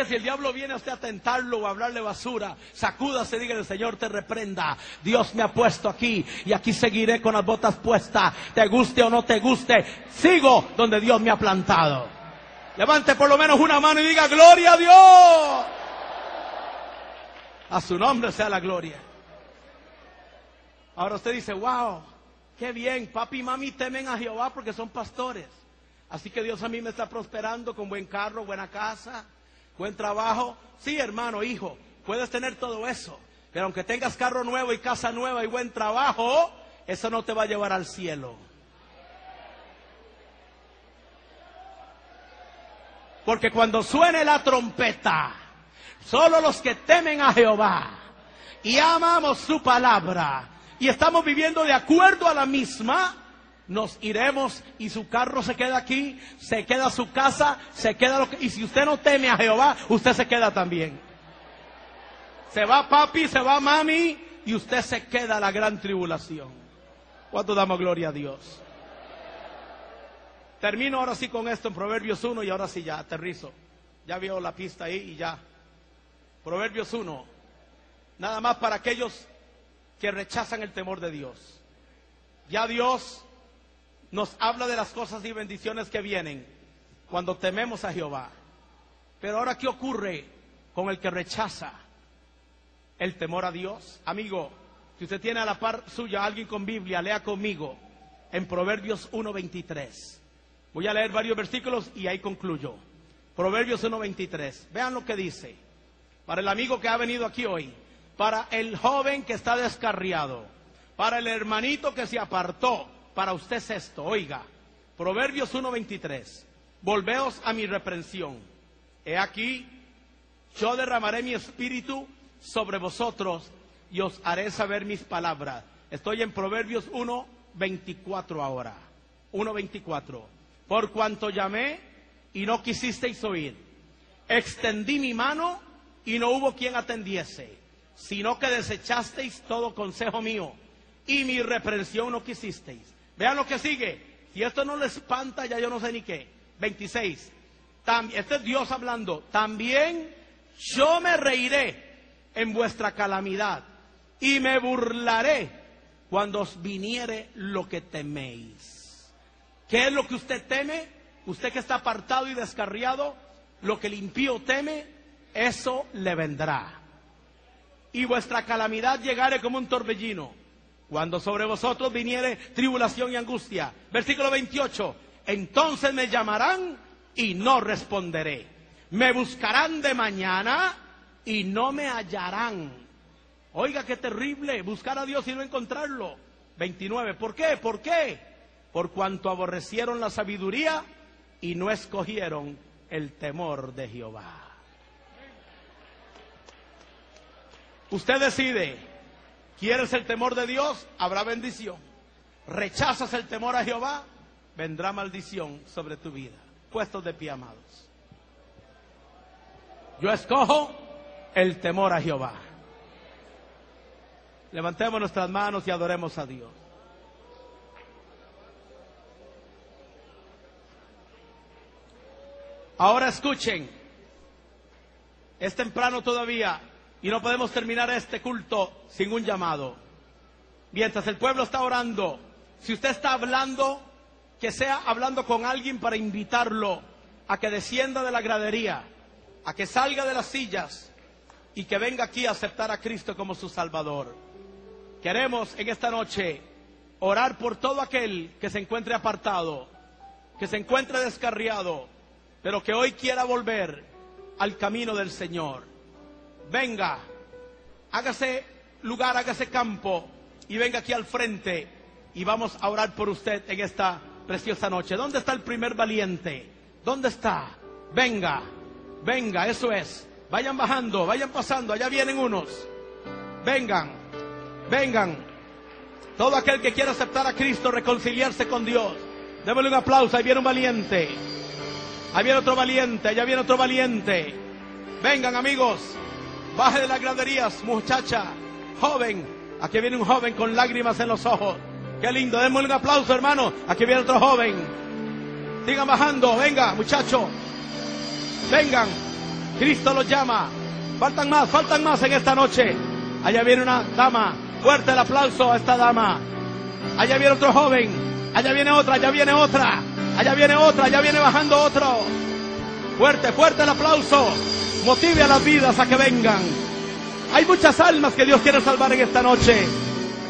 si el diablo viene a usted a tentarlo o a hablarle basura, sacúdase, diga el Señor te reprenda. Dios me ha puesto aquí y aquí seguiré con las botas puestas. Te guste o no te guste, sigo donde Dios me ha plantado. Levante por lo menos una mano y diga gloria a Dios. A su nombre sea la gloria. Ahora usted dice, wow, qué bien, papi y mami temen a Jehová porque son pastores. Así que Dios a mí me está prosperando con buen carro, buena casa, buen trabajo. Sí, hermano, hijo, puedes tener todo eso. Pero aunque tengas carro nuevo y casa nueva y buen trabajo, eso no te va a llevar al cielo. Porque cuando suene la trompeta, solo los que temen a Jehová y amamos su palabra y estamos viviendo de acuerdo a la misma, nos iremos y su carro se queda aquí, se queda su casa, se queda lo que... Y si usted no teme a Jehová, usted se queda también. Se va papi, se va mami y usted se queda la gran tribulación. ¿Cuánto damos gloria a Dios? Termino ahora sí con esto en Proverbios 1 y ahora sí ya aterrizo. Ya veo la pista ahí y ya. Proverbios 1. Nada más para aquellos que rechazan el temor de Dios. Ya Dios nos habla de las cosas y bendiciones que vienen cuando tememos a Jehová. Pero ahora, ¿qué ocurre con el que rechaza el temor a Dios? Amigo, si usted tiene a la par suya alguien con Biblia, lea conmigo en Proverbios 1.23. Voy a leer varios versículos y ahí concluyo. Proverbios 1.23. Vean lo que dice. Para el amigo que ha venido aquí hoy, para el joven que está descarriado, para el hermanito que se apartó, para usted es esto, oiga, Proverbios 1.23, volveos a mi reprensión. He aquí, yo derramaré mi espíritu sobre vosotros y os haré saber mis palabras. Estoy en Proverbios 1.24 ahora. 1.24. Por cuanto llamé y no quisisteis oír, extendí mi mano y no hubo quien atendiese, sino que desechasteis todo consejo mío y mi reprensión no quisisteis. Vean lo que sigue. Si esto no le espanta, ya yo no sé ni qué. 26. este es Dios hablando. También yo me reiré en vuestra calamidad y me burlaré cuando os viniere lo que teméis. ¿Qué es lo que usted teme? Usted que está apartado y descarriado, lo que el impío teme, eso le vendrá. Y vuestra calamidad llegaré como un torbellino cuando sobre vosotros viniere tribulación y angustia. Versículo 28. Entonces me llamarán y no responderé. Me buscarán de mañana y no me hallarán. Oiga, qué terrible buscar a Dios y no encontrarlo. 29. ¿Por qué? ¿Por qué? Por cuanto aborrecieron la sabiduría y no escogieron el temor de Jehová. Usted decide ¿Quieres el temor de Dios? Habrá bendición. ¿Rechazas el temor a Jehová? Vendrá maldición sobre tu vida. Puestos de pie, amados. Yo escojo el temor a Jehová. Levantemos nuestras manos y adoremos a Dios. Ahora escuchen. Es temprano todavía. Y no podemos terminar este culto sin un llamado. Mientras el pueblo está orando, si usted está hablando, que sea hablando con alguien para invitarlo a que descienda de la gradería, a que salga de las sillas y que venga aquí a aceptar a Cristo como su Salvador. Queremos en esta noche orar por todo aquel que se encuentre apartado, que se encuentre descarriado, pero que hoy quiera volver al camino del Señor venga, hágase lugar, hágase campo y venga aquí al frente y vamos a orar por usted en esta preciosa noche. ¿Dónde está el primer valiente? ¿Dónde está? Venga, venga, eso es. Vayan bajando, vayan pasando, allá vienen unos. Vengan, vengan. Todo aquel que quiera aceptar a Cristo, reconciliarse con Dios. Démosle un aplauso, ahí viene un valiente. Ahí viene otro valiente, allá viene otro valiente. Vengan amigos. Baje de las graderías, muchacha, joven. Aquí viene un joven con lágrimas en los ojos. Qué lindo, démosle un aplauso, hermano. Aquí viene otro joven. Sigan bajando, venga, muchacho. Vengan. Cristo los llama. Faltan más, faltan más en esta noche. Allá viene una dama. Fuerte el aplauso a esta dama. Allá viene otro joven. Allá viene otra, allá viene otra. Allá viene otra, allá viene bajando otro. Fuerte, fuerte el aplauso. Motive a las vidas a que vengan. Hay muchas almas que Dios quiere salvar en esta noche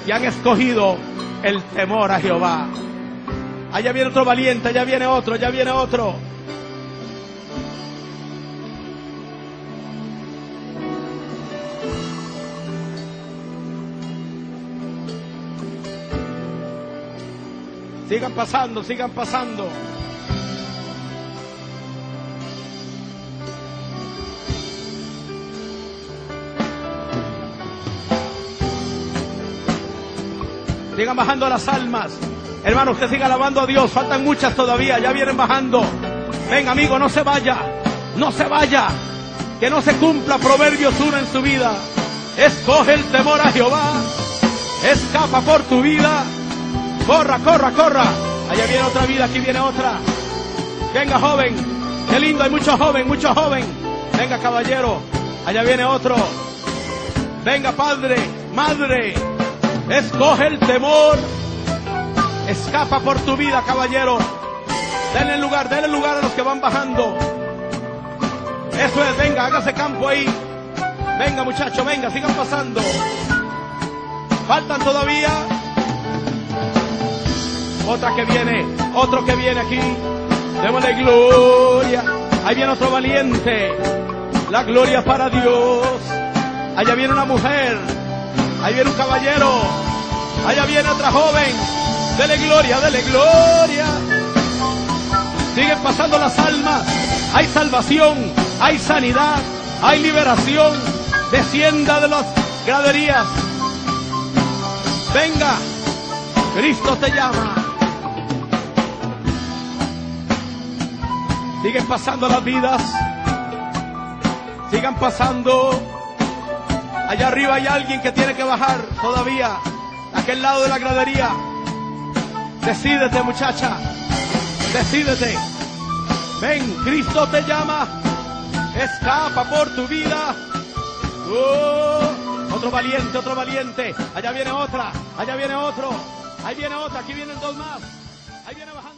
y han escogido el temor a Jehová. Allá viene otro valiente, allá viene otro, allá viene otro. Sigan pasando, sigan pasando. Sigan bajando las almas. Hermano, usted siga alabando a Dios. Faltan muchas todavía. Ya vienen bajando. Ven, amigo, no se vaya. No se vaya. Que no se cumpla Proverbios 1 en su vida. Escoge el temor a Jehová. Escapa por tu vida. Corra, corra, corra. Allá viene otra vida, aquí viene otra. Venga, joven. Qué lindo, hay mucho joven, mucho joven. Venga, caballero. Allá viene otro. Venga, padre, madre. Escoge el temor. Escapa por tu vida, caballero. Denle lugar, denle lugar a los que van bajando. Eso es, venga, hágase campo ahí. Venga, muchachos, venga, sigan pasando. Faltan todavía. Otra que viene, otro que viene aquí. Démosle gloria. Ahí viene otro valiente. La gloria para Dios. Allá viene una mujer. Ahí viene un caballero. Allá viene otra joven. Dele gloria, dele gloria. Siguen pasando las almas. Hay salvación, hay sanidad, hay liberación. Descienda de las graderías. Venga, Cristo te llama. Siguen pasando las vidas. Sigan pasando. Allá arriba hay alguien que tiene que bajar todavía. Aquel lado de la gradería. Decídete, muchacha. Decídete. Ven, Cristo te llama. Escapa por tu vida. Oh, otro valiente, otro valiente. Allá viene otra. Allá viene otro. Ahí viene otra. Aquí vienen dos más. Ahí viene bajando